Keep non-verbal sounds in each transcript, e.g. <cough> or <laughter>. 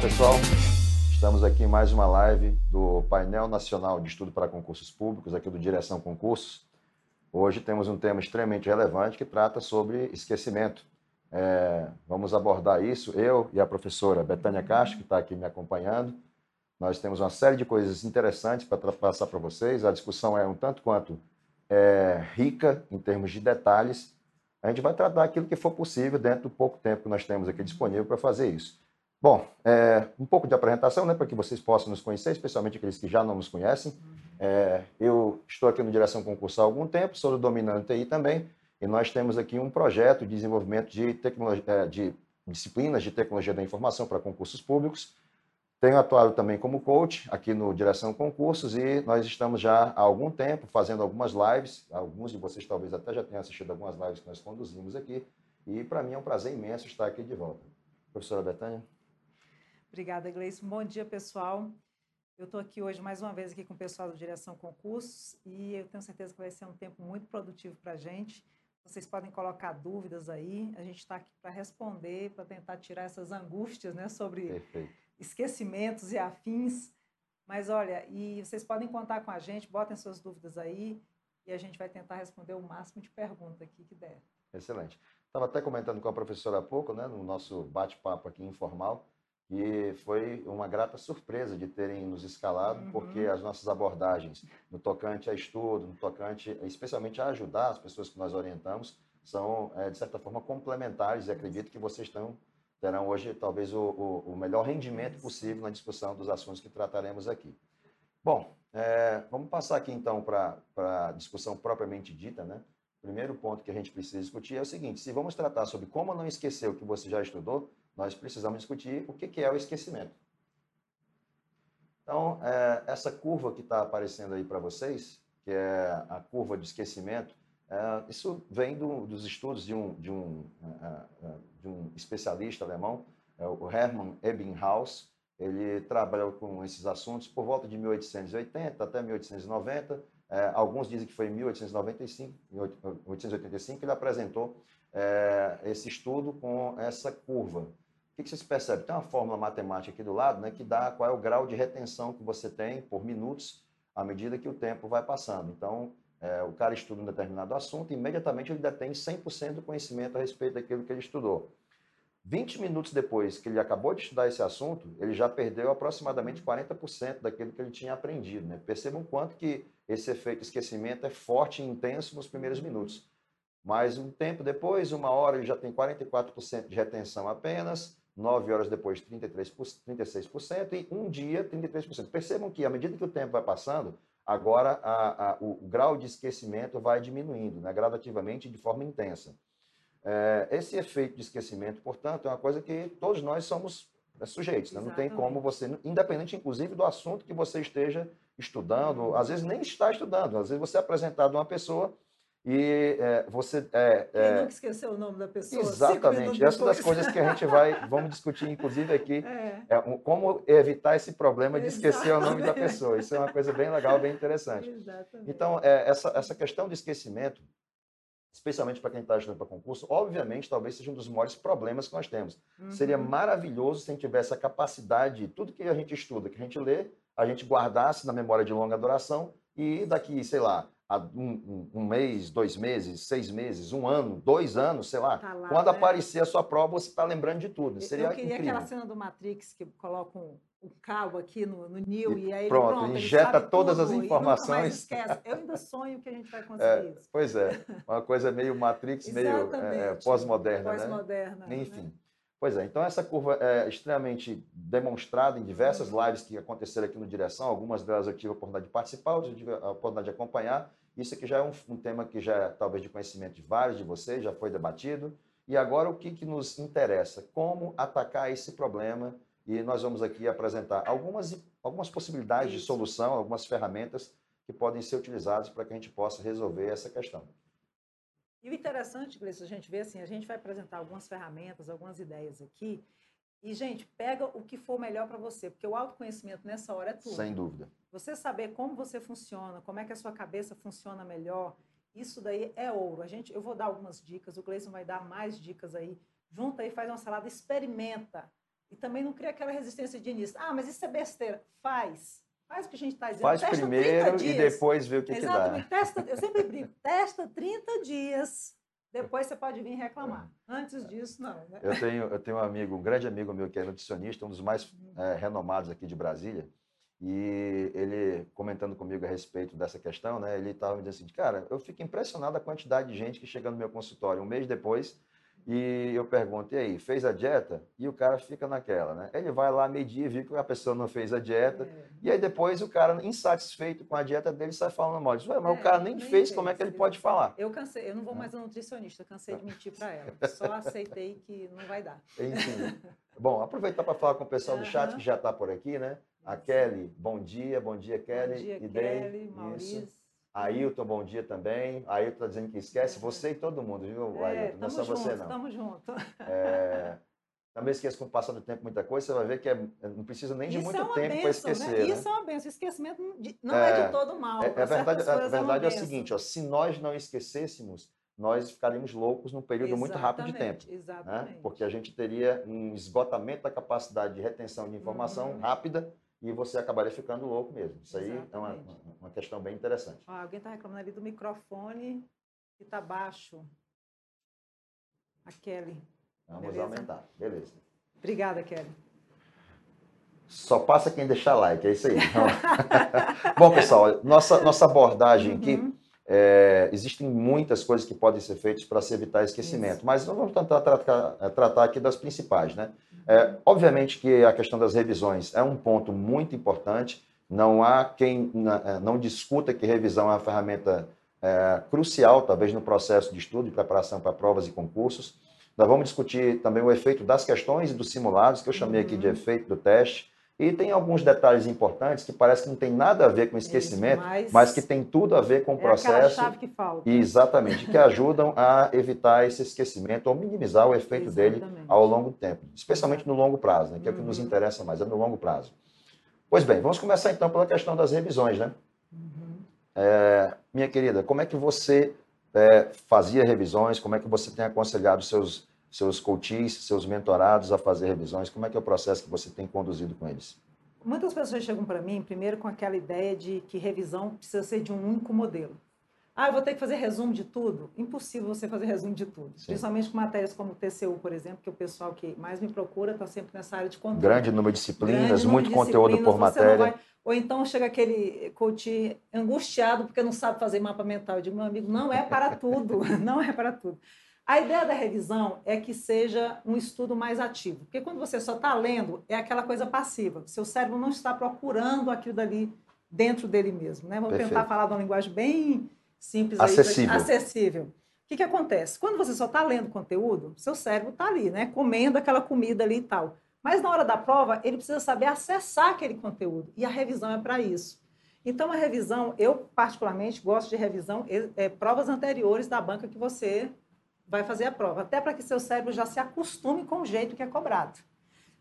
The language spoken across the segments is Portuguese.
pessoal. Estamos aqui em mais uma live do Painel Nacional de Estudo para Concursos Públicos, aqui do Direção Concursos. Hoje temos um tema extremamente relevante que trata sobre esquecimento. É, vamos abordar isso, eu e a professora Betânia Castro, que está aqui me acompanhando. Nós temos uma série de coisas interessantes para passar para vocês. A discussão é um tanto quanto é, rica em termos de detalhes. A gente vai tratar aquilo que for possível dentro do pouco tempo que nós temos aqui disponível para fazer isso. Bom, é, um pouco de apresentação, né, para que vocês possam nos conhecer, especialmente aqueles que já não nos conhecem. É, eu estou aqui no Direção Concurso há algum tempo, sou do Dominante TI também, e nós temos aqui um projeto de desenvolvimento de, tecnologia, é, de disciplinas de tecnologia da informação para concursos públicos. Tenho atuado também como coach aqui no Direção Concursos e nós estamos já há algum tempo fazendo algumas lives. Alguns de vocês talvez até já tenham assistido algumas lives que nós conduzimos aqui. E para mim é um prazer imenso estar aqui de volta. Professora Betânia. Obrigada, Gleice. Bom dia, pessoal. Eu estou aqui hoje mais uma vez aqui com o pessoal do Direção Concursos e eu tenho certeza que vai ser um tempo muito produtivo para a gente. Vocês podem colocar dúvidas aí, a gente está aqui para responder, para tentar tirar essas angústias né, sobre Perfeito. esquecimentos e afins. Mas olha, e vocês podem contar com a gente, botem suas dúvidas aí e a gente vai tentar responder o máximo de perguntas aqui que der. Excelente. Estava até comentando com a professora há pouco, né, no nosso bate-papo aqui informal, e foi uma grata surpresa de terem nos escalado, uhum. porque as nossas abordagens no tocante a estudo, no tocante especialmente a ajudar as pessoas que nós orientamos, são, é, de certa forma, complementares e acredito que vocês estão, terão hoje talvez o, o, o melhor rendimento possível na discussão dos assuntos que trataremos aqui. Bom, é, vamos passar aqui então para a discussão propriamente dita, né? O primeiro ponto que a gente precisa discutir é o seguinte: se vamos tratar sobre como não esquecer o que você já estudou, nós precisamos discutir o que é o esquecimento. Então, é, essa curva que está aparecendo aí para vocês, que é a curva de esquecimento, é, isso vem do, dos estudos de um, de, um, é, de um especialista alemão, o Hermann Ebbinghaus. Ele trabalhou com esses assuntos por volta de 1880 até 1890. É, alguns dizem que foi em 1895, 1885 que ele apresentou esse estudo com essa curva que, que vocês percebem? Tem uma fórmula matemática aqui do lado, né, que dá qual é o grau de retenção que você tem por minutos à medida que o tempo vai passando. Então, é, o cara estuda um determinado assunto, imediatamente ele detém 100% do conhecimento a respeito daquilo que ele estudou. 20 minutos depois que ele acabou de estudar esse assunto, ele já perdeu aproximadamente 40% daquilo que ele tinha aprendido. Né? Percebam quanto que esse efeito esquecimento é forte e intenso nos primeiros minutos. Mas um tempo depois, uma hora, ele já tem 44% de retenção apenas, 9 horas depois 33%, 36% e um dia 33%. Percebam que à medida que o tempo vai passando, agora a, a, o, grau de esquecimento vai diminuindo né, gradativamente de forma intensa. É, esse efeito de esquecimento, portanto, é uma coisa que todos nós somos é, sujeitos. Né? Não tem como você, independente inclusive do assunto que você esteja estudando, às vezes nem está estudando, às vezes você é apresentado a uma pessoa e é, você. É, Quem é, nunca esqueceu o nome da pessoa? Exatamente. Essas das coisas que a gente vai. Vamos discutir, inclusive, aqui. <laughs> É. é como evitar esse problema de esquecer o nome da pessoa. Isso é uma coisa bem legal, bem interessante. Exatamente. Então, é, essa, essa questão de esquecimento, especialmente para quem está estudando para concurso, obviamente, talvez seja um dos maiores problemas que nós temos. Uhum. Seria maravilhoso se a gente tivesse a capacidade, tudo que a gente estuda, que a gente lê, a gente guardasse na memória de longa duração e daqui, sei lá, um, um, mês, dois meses, seis meses, um ano, dois anos, sei lá. Tá lá Quando né? aparecer a sua prova, você está lembrando de tudo. Seria Eu queria incrível. aquela cena do Matrix que coloca um, um cabo aqui no, no Neo e, e aí pronto, ele, pronto, injeta todas tudo, as informações. Eu ainda sonho que a gente vai <laughs> conseguir é, isso. Pois é, uma coisa meio Matrix, meio é, pós-moderna. Pós-moderna. Né? Enfim. Né? Pois é, então essa curva é extremamente demonstrada em diversas lives que aconteceram aqui no Direção, algumas delas eu tive a oportunidade de participar, outras eu tive a oportunidade de acompanhar. Isso aqui já é um, um tema que já é talvez de conhecimento de vários de vocês, já foi debatido. E agora o que, que nos interessa? Como atacar esse problema? E nós vamos aqui apresentar algumas, algumas possibilidades Isso. de solução, algumas ferramentas que podem ser utilizadas para que a gente possa resolver essa questão. E o interessante, Gleice, a gente vê assim, a gente vai apresentar algumas ferramentas, algumas ideias aqui, e, gente, pega o que for melhor para você, porque o autoconhecimento nessa hora é tudo. Sem dúvida. Você saber como você funciona, como é que a sua cabeça funciona melhor, isso daí é ouro. A gente, eu vou dar algumas dicas, o Gleison vai dar mais dicas aí. Junta aí, faz uma salada, experimenta. E também não cria aquela resistência de início. Ah, mas isso é besteira. Faz. Faz o que a gente está dizendo. Faz testa primeiro 30 e depois vê o que, que dá. Exatamente. Eu sempre brinco. <laughs> Testa 30 dias. Depois você pode vir reclamar. Antes disso, não. Né? Eu tenho, eu tenho um amigo, um grande amigo meu que é nutricionista, um dos mais é, renomados aqui de Brasília, e ele comentando comigo a respeito dessa questão, né? Ele estava me dizendo assim, cara, eu fico impressionado a quantidade de gente que chega no meu consultório um mês depois e eu pergunto, e aí, fez a dieta? E o cara fica naquela, né? Ele vai lá medir, viu que a pessoa não fez a dieta, É. e aí depois o cara, insatisfeito com a dieta dele, sai falando mal. Diz, Ué, mas É, o cara nem, nem fez, como é fez, que ele ele- pode falar? Eu cansei, eu não vou mais a nutricionista, cansei de mentir para ela. Só aceitei que não vai dar. Enfim. Bom, aproveitar para falar com o pessoal do chat que já está por aqui, né? A. Kelly, bom dia, bom dia, Kelly. Bom dia, e Day, Kelly, isso. Ailton, bom dia também. Ailton está dizendo que esquece É. você e todo mundo, viu, É, Ailton? Não é só você, não. tamo junto. É, Também esqueço com o passar do tempo muita coisa, você vai ver que é- não precisa nem de Isso muito é tempo para benção, esquecer. né? né? Isso é uma benção. Esquecimento não de- não é, É, de todo mal. É, é verdade, a verdade é, o seguinte, ó, se nós não esquecêssemos, nós ficaríamos loucos num período muito rápido de tempo. Exatamente, né? Exatamente. Porque a gente teria um esgotamento da capacidade de retenção de informação Uhum. rápida e você acabaria ficando louco mesmo. Isso aí é uma, uma questão bem interessante. Alguém está reclamando ali do microfone que está baixo. A Kelly. Vamos Beleza. aumentar. Beleza. Obrigada, Kelly. Só passa quem deixar like, é isso aí. <laughs> Bom, pessoal, nossa, nossa abordagem aqui, Uhum. É, existem muitas coisas que podem ser feitas para se evitar esquecimento, Isso. mas nós vamos tentar tratar, é, tratar aqui das principais, né? É, obviamente que a questão das revisões é um ponto muito importante. Não há quem eh, não discuta que revisão é uma ferramenta eh, crucial, talvez, no processo de estudo e preparação para provas e concursos. Nós vamos discutir também o efeito das questões e dos simulados, que eu chamei aqui de Uhum. efeito do teste. E tem alguns detalhes importantes que parece que não tem nada a ver com esquecimento, Isso, mas que tem tudo a ver com o é processo chave que falta. Exatamente, que ajudam a evitar esse esquecimento ou minimizar o efeito dele Exatamente. ao longo do tempo, especialmente no longo prazo, né, que é o que nos Uhum. interessa mais, é no longo prazo. Pois bem, vamos começar então pela questão das revisões, né? Uhum. É, minha querida, como é que você é, fazia revisões? Como é que você tem aconselhado seus seus coaches, seus mentorados a fazer revisões? Como é que é o processo que você tem conduzido com eles? Muitas pessoas chegam para mim, primeiro, com aquela ideia de que revisão precisa ser de um único modelo. Ah, eu vou ter que fazer resumo de tudo? Impossível você fazer resumo de tudo. Sim. Principalmente com matérias como o TCU, por exemplo, que o pessoal que mais me procura está sempre nessa área de conteúdo. Grande número de disciplinas, Grande número muito de conteúdo disciplinas, por matéria. vai- Ou então chega aquele coach angustiado porque não sabe fazer mapa mental. Eu digo, meu amigo, não é para tudo, <laughs> não é para tudo. A ideia da revisão é que seja um estudo mais ativo. Porque quando você só está lendo, é aquela coisa passiva. Seu cérebro não está procurando aquilo dali dentro dele mesmo. Né? Vamos Perfeito. tentar falar de uma linguagem bem simples. aí Acessível. acessível. O que, que acontece? Quando você só está lendo conteúdo, seu cérebro está ali, né? comendo aquela comida ali e tal. Mas na hora da prova, ele precisa saber acessar aquele conteúdo. E a revisão é para isso. Então, a revisão, eu particularmente gosto de revisão, é, é, provas anteriores da banca que você vai fazer a prova, até para que seu cérebro já se acostume com o jeito que é cobrado.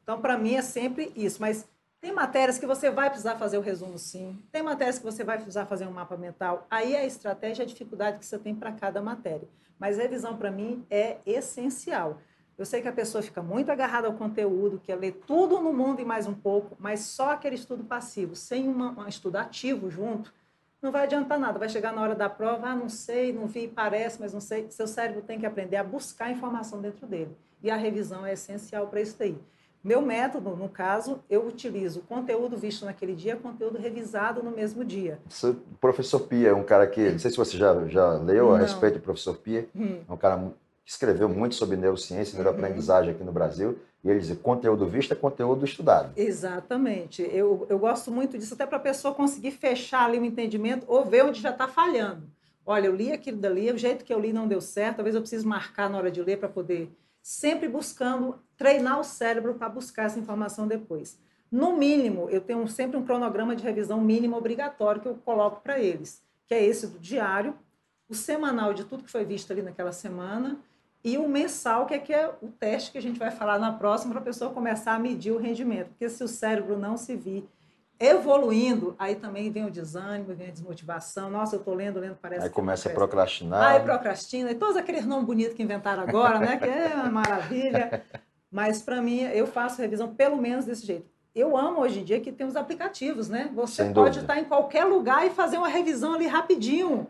Então, para mim, é sempre isso. Mas tem matérias que você vai precisar fazer o resumo, sim. Tem matérias que você vai precisar fazer um mapa mental. Aí a estratégia a dificuldade que você tem para cada matéria. Mas revisão, para mim, é essencial. Eu sei que a pessoa fica muito agarrada ao conteúdo, quer ler tudo no mundo e mais um pouco, mas só aquele estudo passivo, sem uma, um estudo ativo junto, não vai adiantar nada. Vai chegar na hora da prova, ah, não sei, não vi, parece, mas não sei. Seu cérebro tem que aprender a buscar informação dentro dele. E a revisão é essencial para isso daí. Meu método, no caso, eu utilizo conteúdo visto naquele dia, conteúdo revisado no mesmo dia. O professor Pia é um cara que, não sei se você já, já leu a Não. respeito do professor Pia, Hum. é um cara que escreveu muito sobre neurociência e neuroaprendizagem aqui no Brasil, e ele diz conteúdo visto é conteúdo estudado. Exatamente. Eu, eu gosto muito disso, até para a pessoa conseguir fechar ali o entendimento ou ver onde já está falhando. Olha, eu li aquilo dali, o jeito que eu li não deu certo, talvez eu precise marcar na hora de ler para poder. Sempre buscando treinar o cérebro para buscar essa informação depois. No mínimo, eu tenho sempre um cronograma de revisão mínimo obrigatório que eu coloco para eles, que é esse do diário, o semanal de tudo que foi visto ali naquela semana e o mensal, que é, que é o teste que a gente vai falar na próxima, para a pessoa começar a medir o rendimento. Porque se o cérebro não se vir evoluindo, aí também vem o desânimo, vem a desmotivação. Nossa, eu estou lendo, lendo, parece Aí começa a procrastinar. Aí procrastina, e todos aqueles nomes bonitos que inventaram agora, né? Que é uma maravilha. <laughs> Mas para mim, eu faço revisão pelo menos desse jeito. Eu amo hoje em dia que tem os aplicativos, né? Você Sem pode dúvida. estar em qualquer lugar e fazer uma revisão ali rapidinho.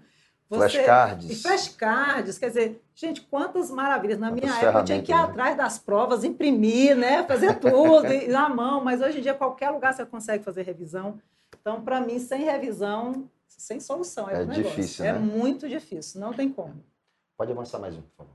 Você... Flashcards. E flashcards, quer dizer, gente, quantas maravilhas. Na minha época eu tinha que ir né? atrás das provas, imprimir, né? Fazer tudo na mão, mas hoje em dia qualquer lugar você consegue fazer revisão. Então, para mim, sem revisão, sem solução. É, é difícil, É né? muito difícil, não tem como. Pode avançar mais um, por favor.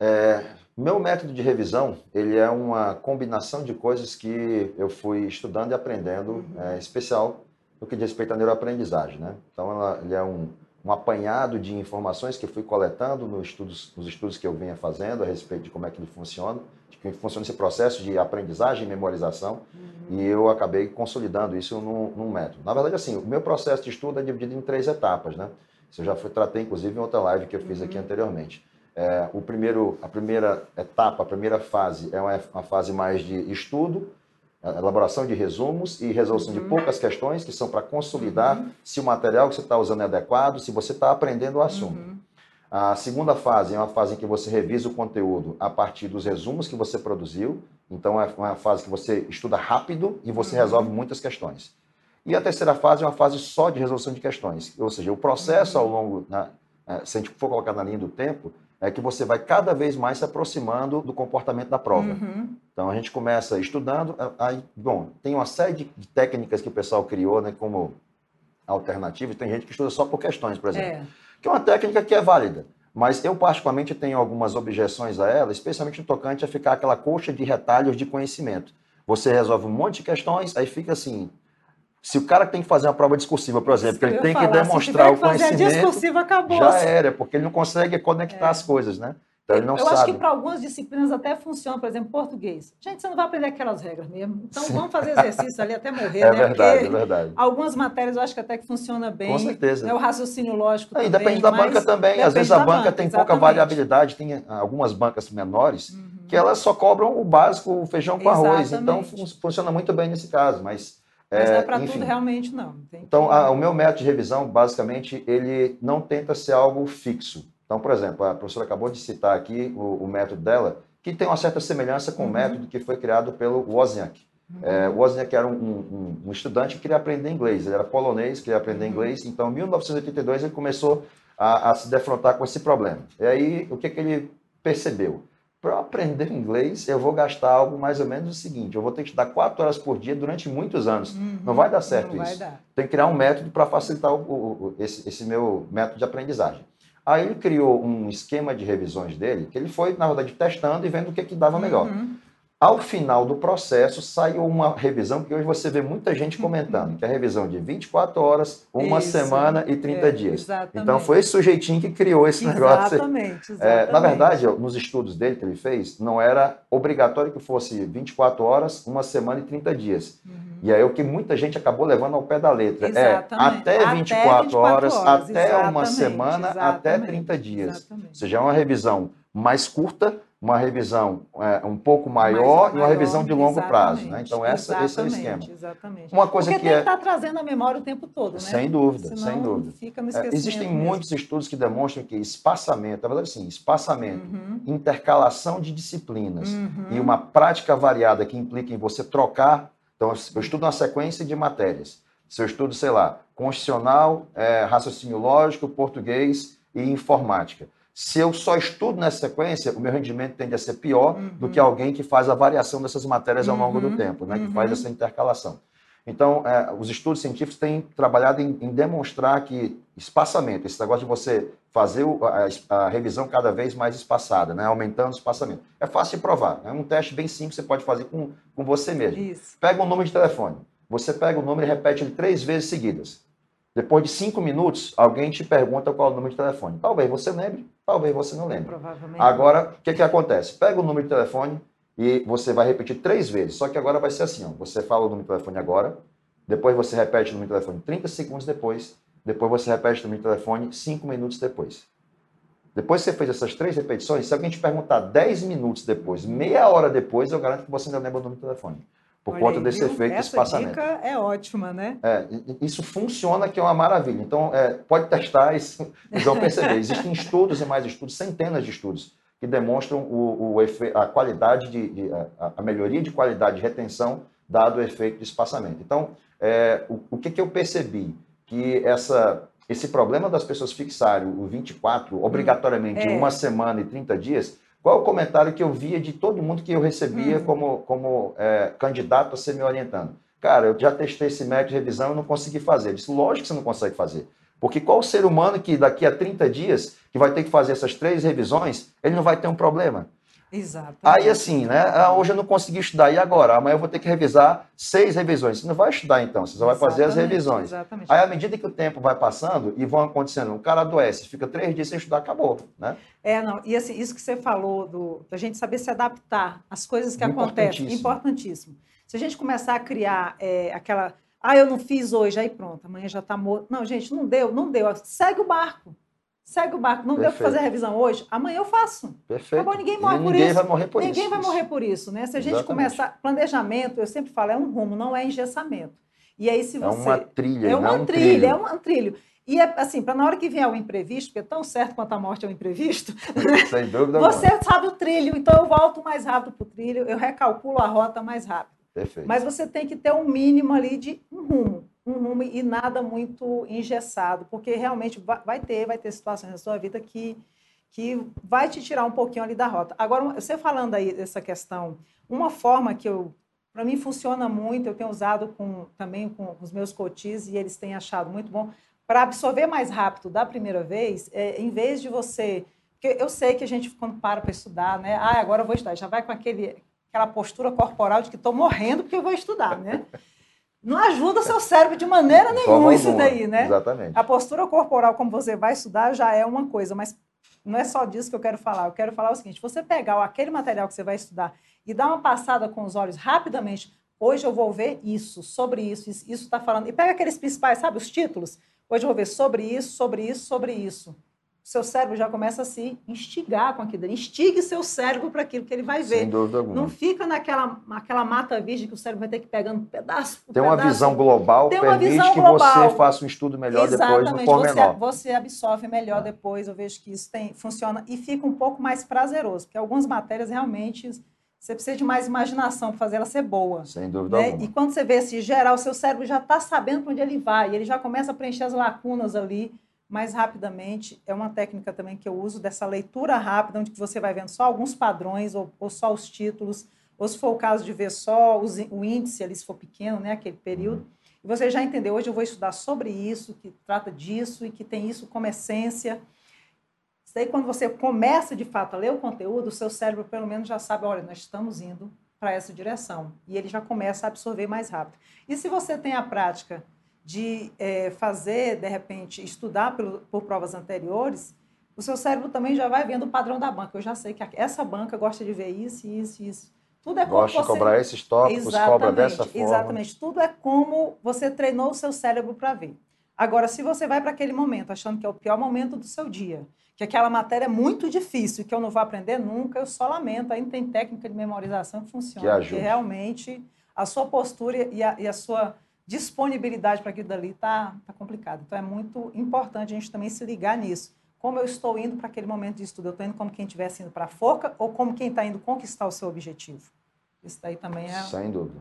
É, meu método de revisão, ele é uma combinação de coisas que eu fui estudando e aprendendo, uhum. é, especial no que diz respeito à neuroaprendizagem, né? Então, ela, ele é um, um apanhado de informações que fui coletando nos estudos, nos estudos que eu vinha fazendo a respeito de como é que ele funciona, de como funciona esse processo de aprendizagem e memorização, uhum. e eu acabei consolidando isso num, num, método. Na verdade, assim, o meu processo de estudo é dividido em três etapas, né? Isso eu já fui, tratei, inclusive, em outra live que eu fiz uhum. aqui anteriormente. É, o primeiro, a primeira etapa, a primeira fase é uma, uma fase mais de estudo, elaboração de resumos e resolução uhum. de poucas questões, que são para consolidar uhum. se o material que você está usando é adequado, se você está aprendendo o assunto. Uhum. A segunda fase é uma fase em que você revisa o conteúdo a partir dos resumos que você produziu. Então, é uma fase que você estuda rápido e você uhum. resolve muitas questões. E a terceira fase é uma fase só de resolução de questões. Ou seja, o processo ao longo, né, é, se a gente for colocar na linha do tempo, é que você vai cada vez mais se aproximando do comportamento da prova. Uhum. Então a gente começa estudando, aí, bom, tem uma série de técnicas que o pessoal criou, né, como alternativa, tem gente que estuda só por questões, por exemplo, é. que é uma técnica que é válida. Mas eu, particularmente, tenho algumas objeções a ela, especialmente no tocante a ficar aquela coxa de retalhos de conhecimento. Você resolve um monte de questões, aí fica assim, se o cara tem que fazer uma prova discursiva, por exemplo, que ele tem falar, que demonstrar o conhecimento, a discursiva, acabou. já era, porque ele não consegue conectar é. as coisas, né? Então ele não eu sabe. acho que para algumas disciplinas até funciona, por exemplo, português. Gente, você não vai aprender aquelas regras mesmo. Então Sim. vamos fazer <laughs> exercício ali até morrer, é né? Verdade, porque é verdade. Algumas matérias eu acho que até que funciona bem. Com certeza. Né? O raciocínio lógico é, também. Depende da banca também. Às vezes a banca, banca tem exatamente. pouca variabilidade. Tem algumas bancas menores uhum. que elas só cobram o básico, o feijão com exatamente. arroz. Então funciona muito bem nesse caso, mas mas não é, é para tudo realmente, não. então, a, o meu método de revisão, basicamente, ele não tenta ser algo fixo. Então, por exemplo, a professora acabou de citar aqui o, o método dela, que tem uma certa semelhança com uhum. o método que foi criado pelo Wozniak. Uhum. É, Wozniak era um, um, um, estudante que queria aprender inglês, ele era polonês, queria aprender uhum. inglês, então em 1982 ele começou a, a, se defrontar com esse problema. E aí, o que, que ele percebeu? Para aprender inglês, eu vou gastar algo mais ou menos o seguinte: eu vou ter que estudar quatro horas por dia durante muitos anos. Uhum, não vai dar certo isso. Dar. Tem que criar um método para facilitar o, o, esse, esse, meu método de aprendizagem. Aí ele criou um esquema de revisões dele, que ele foi, na verdade, testando e vendo o que, que dava melhor. Uhum. Ao final do processo, saiu uma revisão que hoje você vê muita gente comentando, que é a revisão de 24 horas, uma Isso, semana e 30 é, dias. Exatamente. Então, foi esse sujeitinho que criou esse negócio. Exatamente, é, na verdade, nos estudos dele que ele fez, não era obrigatório que fosse 24 horas, uma semana e 30 dias. Uhum. E aí, o que muita gente acabou levando ao pé da letra exatamente. é até 24, até 24 horas, horas, até uma semana, até 30 dias. Exatamente. Ou seja, é uma revisão mais curta, uma revisão é, um pouco maior, maior, e uma revisão de longo prazo. Né? Então, essa, esse é o esquema. Exatamente. Uma coisa Porque que tem é... que estar trazendo a memória o tempo todo, né? Sem dúvida, Senão sem dúvida. É, existem mesmo. muitos estudos que demonstram que espaçamento, na verdade, sim, espaçamento, uhum. intercalação de disciplinas uhum. e uma prática variada que implica em você trocar. Então, eu estudo uma sequência de matérias. Se eu estudo, sei lá, constitucional, é, raciocínio lógico, português e informática. Se eu só estudo nessa sequência, o meu rendimento tende a ser pior uhum. do que uhum. alguém que faz a variação dessas matérias ao longo do uhum. tempo, né? que faz uhum. essa intercalação. Então, é, os estudos científicos têm trabalhado em, em, demonstrar que espaçamento, esse negócio de você fazer a, a, revisão cada vez mais espaçada, né? aumentando o espaçamento, é fácil de provar. É um teste bem simples, você pode fazer com, com você mesmo. Isso. Pega um número de telefone, você pega o número e repete ele três vezes seguidas. Depois de cinco minutos, alguém te pergunta qual é o número de telefone. Talvez você lembre, talvez você não lembre. Agora, o que, que acontece? Pega o número de telefone e você vai repetir três vezes. Só que agora vai ser assim: ó, você fala o número de telefone agora, depois você repete o número de telefone 30 segundos depois, depois você repete o número de telefone cinco minutos depois. Depois que você fez essas três repetições, se alguém te perguntar 10 minutos depois, meia hora depois, eu garanto que você ainda lembra o número de telefone por Olha conta aí, desse viu? efeito Essa espaçamento. dica é ótima, né? É, isso funciona, que é uma maravilha. Então, é, pode testar, isso, vocês vão perceber. Existem estudos e mais estudos, centenas de estudos, que demonstram o, o a qualidade de, de a, a, melhoria de qualidade de retenção dado o efeito de espaçamento. Então, é, o, o que, que eu percebi? Que essa, esse problema das pessoas fixarem o 24 obrigatoriamente é. uma semana e 30 dias, qual o comentário que eu via de todo mundo que eu recebia hum. como, como é, candidato a ser me orientando? Cara, eu já testei esse método de revisão e não consegui fazer. Eu disse, lógico que você não consegue fazer. Porque qual ser humano que daqui a 30 dias, que vai ter que fazer essas três revisões, ele não vai ter um problema? Exato. Aí assim, né? Ah, hoje eu não consegui estudar, e agora? Amanhã eu vou ter que revisar seis revisões. Você não vai estudar então, você só vai fazer as revisões. Exatamente. Aí, à medida que o tempo vai passando e vão acontecendo, o cara adoece, fica três dias sem estudar, acabou, né? É, não. E assim, isso que você falou, do, da gente saber se adaptar às coisas que acontecem, importantíssimo. Se a gente começar a criar é, aquela. Ah, eu não fiz hoje, aí pronto, amanhã já está morto. Não, gente, não deu, não deu. Segue o barco. Segue o barco. Não Perfeito. deu para fazer a revisão hoje? Amanhã eu faço. Perfeito. Acabou, ninguém morre por ninguém isso. vai morrer por ninguém isso. Ninguém vai morrer por isso, né? Se a gente Exatamente. começar. Planejamento, eu sempre falo, é um rumo, não é engessamento. E aí, se você. É uma trilha, é uma um trilha, trilho. é um trilho. E é assim, para na hora que vier o imprevisto, porque é tão certo quanto a morte é um imprevisto, <laughs> Sem dúvida você sabe o trilho, então eu volto mais rápido para o trilho, eu recalculo a rota mais rápido. Perfeito. Mas você tem que ter um mínimo ali de um rumo um rumo e nada muito engessado, porque realmente vai ter, vai ter situações na sua vida que, que vai te tirar um pouquinho ali da rota. Agora, você falando aí dessa questão, uma forma que eu, para mim funciona muito, eu tenho usado com, também com os meus cotis e eles têm achado muito bom, para absorver mais rápido da primeira vez, é, em vez de você porque eu sei que a gente, quando para para estudar, né? Ah, agora eu vou estudar. Já vai com aquele, aquela postura corporal de que estou morrendo porque eu vou estudar, né? <laughs> não ajuda o seu cérebro de maneira nenhuma isso daí, né? Exatamente. A postura corporal, como você vai estudar, já é uma coisa, mas não é só disso que eu quero falar. Eu quero falar o seguinte: você pegar aquele material que você vai estudar e dar uma passada com os olhos rapidamente. Hoje eu vou ver isso, sobre isso, isso está falando. E pega aqueles principais, sabe, os títulos. Hoje eu vou ver sobre isso, sobre isso, sobre isso seu cérebro já começa a se instigar com aquilo. Instigue seu cérebro para aquilo que ele vai ver. Sem dúvida alguma. Não fica naquela, naquela mata virgem que o cérebro vai ter que pegando pedaço por Tem uma visão global, Tem uma visão que global. você faça um estudo melhor Exatamente. depois no pormenor. Você, você absorve melhor é. depois, eu vejo que isso tem, funciona e fica um pouco mais prazeroso, porque algumas matérias realmente você precisa de mais imaginação para fazer ela ser boa. Sem dúvida né? alguma. E quando você vê esse geral, o seu cérebro já está sabendo para onde ele vai, e ele já começa a preencher as lacunas ali mais rapidamente. É uma técnica também que eu uso dessa leitura rápida, onde você vai vendo só alguns padrões ou, ou só os títulos, ou se for o caso de ver só os, o índice ali, se for pequeno, né, aquele período. E você já entendeu, hoje eu vou estudar sobre isso, que trata disso e que tem isso como essência. Isso aí, quando você começa de fato a ler o conteúdo, o seu cérebro pelo menos já sabe, olha, nós estamos indo para essa direção. E ele já começa a absorver mais rápido. E se você tem a prática de é, fazer, de repente, estudar por, por provas anteriores, o seu cérebro também já vai vendo o padrão da banca. Eu já sei que essa banca gosta de ver isso, isso, isso. Tudo é gosta como de cobrar esses tópicos, exatamente, cobra dessa forma. Exatamente. Tudo é como você treinou o seu cérebro para ver. Agora, se você vai para aquele momento achando que é o pior momento do seu dia, que aquela matéria é muito difícil, que eu não vou aprender nunca, eu só lamento. Ainda tem técnica de memorização que funciona. Que ajuda. Realmente a sua postura e a, e a sua disponibilidade para aquilo dali está tá complicado. Então, é muito importante a gente também se ligar nisso. Como eu estou indo para aquele momento de estudo? Eu estou indo como quem estivesse indo para a forca ou como quem está indo conquistar o seu objetivo? Isso daí também é... Sem dúvida.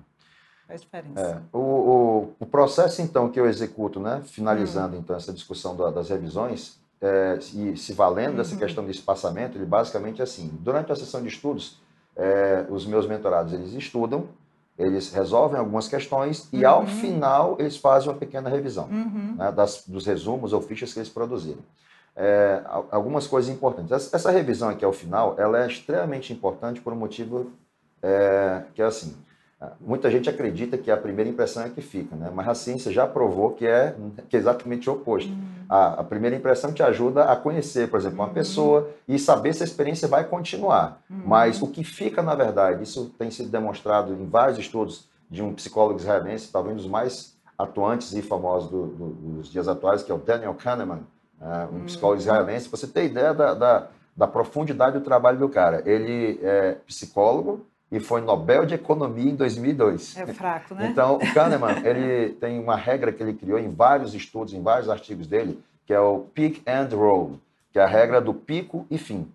Faz diferença. É. O, o, o, processo, então, que eu executo, né, finalizando, hum. então, essa discussão da, das revisões, é, e se valendo dessa uhum. questão de espaçamento, ele basicamente é assim, durante a sessão de estudos, é, os meus mentorados, eles estudam, eles resolvem algumas questões e, uhum. ao final, eles fazem uma pequena revisão uhum. né, das, dos resumos ou fichas que eles produziram. É, algumas coisas importantes. Essa, essa, revisão aqui ao final, ela é extremamente importante por um motivo é, que é assim, Muita gente acredita que a primeira impressão é que fica, né? mas a ciência já provou que é, que é exatamente o oposto. Uhum. A, a, primeira impressão te ajuda a conhecer, por exemplo, uma uhum. pessoa e saber se a experiência vai continuar. Uhum. Mas o que fica, na verdade, isso tem sido demonstrado em vários estudos de um psicólogo israelense, talvez um dos mais atuantes e famosos do, do, dos dias atuais, que é o Daniel Kahneman, uh, um psicólogo uhum. israelense. Você tem ideia da, da, da profundidade do trabalho do cara. Ele é psicólogo, e foi Nobel de Economia em 2002. É fraco, né? Então, o Kahneman, <laughs> ele tem uma regra que ele criou em vários estudos, em vários artigos dele, que é o peak and roll, que é a regra do pico e fim.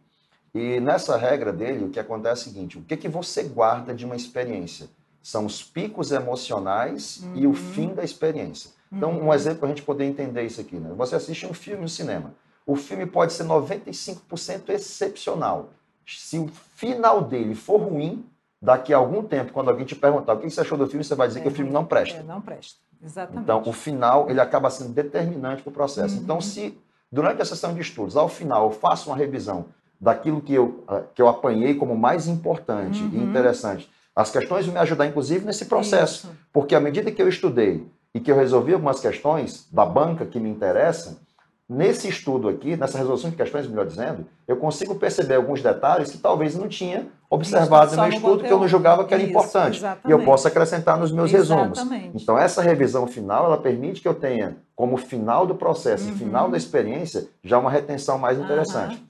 E nessa regra dele, o que acontece é o seguinte: o que, que você guarda de uma experiência? São os picos emocionais uhum. e o uhum. fim da experiência. Então, um uhum. exemplo para a gente poder entender isso aqui. Né? Você assiste um filme no cinema. O filme pode ser 95% excepcional. Se o final dele for ruim, daqui a algum tempo, quando alguém te perguntar o que você achou do filme, você vai dizer é, que o filme não presta. É, não presta. Exatamente. Então, o final ele acaba sendo determinante para o processo. Uhum. Então, se durante a sessão de estudos, ao final, eu faço uma revisão daquilo que eu, ah, que eu apanhei como mais importante uhum. e interessante as questões vão me ajudar, inclusive, nesse processo. Isso. Porque à medida que eu estudei e que eu resolvi algumas questões da banca que me interessam, nesse estudo aqui, nessa resolução de questões, melhor dizendo, eu consigo perceber alguns detalhes que talvez não tinha observado no meu estudo, que eu não julgava que era Isso, importante. Exatamente. E eu posso acrescentar nos meus exatamente. resumos. Então, essa revisão final, ela permite que eu tenha, como final do processo uhum. final da experiência, já uma retenção mais interessante. Uhum.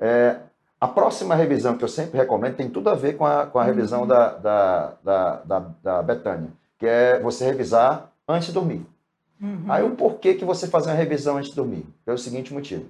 É, a próxima revisão que eu sempre recomendo tem tudo a ver com a, com a revisão uhum. da, da, da, da, da Betânia, que é você revisar antes de dormir. Uhum. Aí o porquê que você fazer uma revisão antes de dormir? É o seguinte motivo.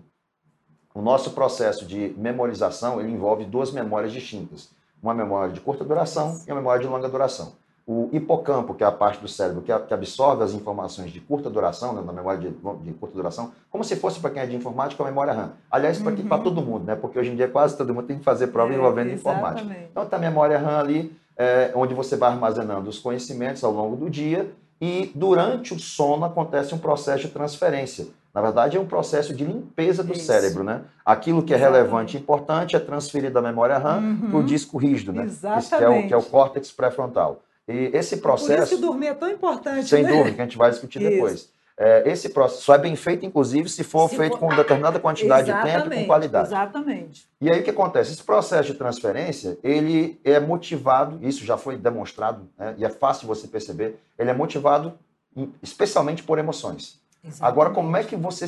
O nosso processo de memorização ele envolve duas memórias distintas. Uma memória de curta duração e uma memória de longa duração o hipocampo, que é a parte do cérebro que, absorve as informações de curta duração, né, na memória de, de, curta duração, como se fosse para quem é de informática a memória RAM. Aliás, para uhum. todo mundo, né? Porque hoje em dia quase todo mundo tem que fazer prova é, envolvendo informática. Então, tem a memória RAM ali, é, onde você vai armazenando os conhecimentos ao longo do dia e durante o sono acontece um processo de transferência. Na verdade, é um processo de limpeza do Isso. cérebro, né? Aquilo que é Exatamente. relevante e importante é transferido da memória RAM uhum. para o disco rígido, né? Exatamente. Que é, o, que é o córtex pré-frontal. E esse processo. Por isso que dormir é tão importante. Sem né? dúvida, que a gente vai discutir isso. depois. É, esse processo só é bem feito, inclusive, se for se feito for... com determinada quantidade de tempo e com qualidade. Exatamente. E aí o que acontece? Esse processo de transferência, ele é motivado, isso já foi demonstrado, né, e é fácil você perceber, ele é motivado especialmente por emoções. Exatamente. Agora, como é que você.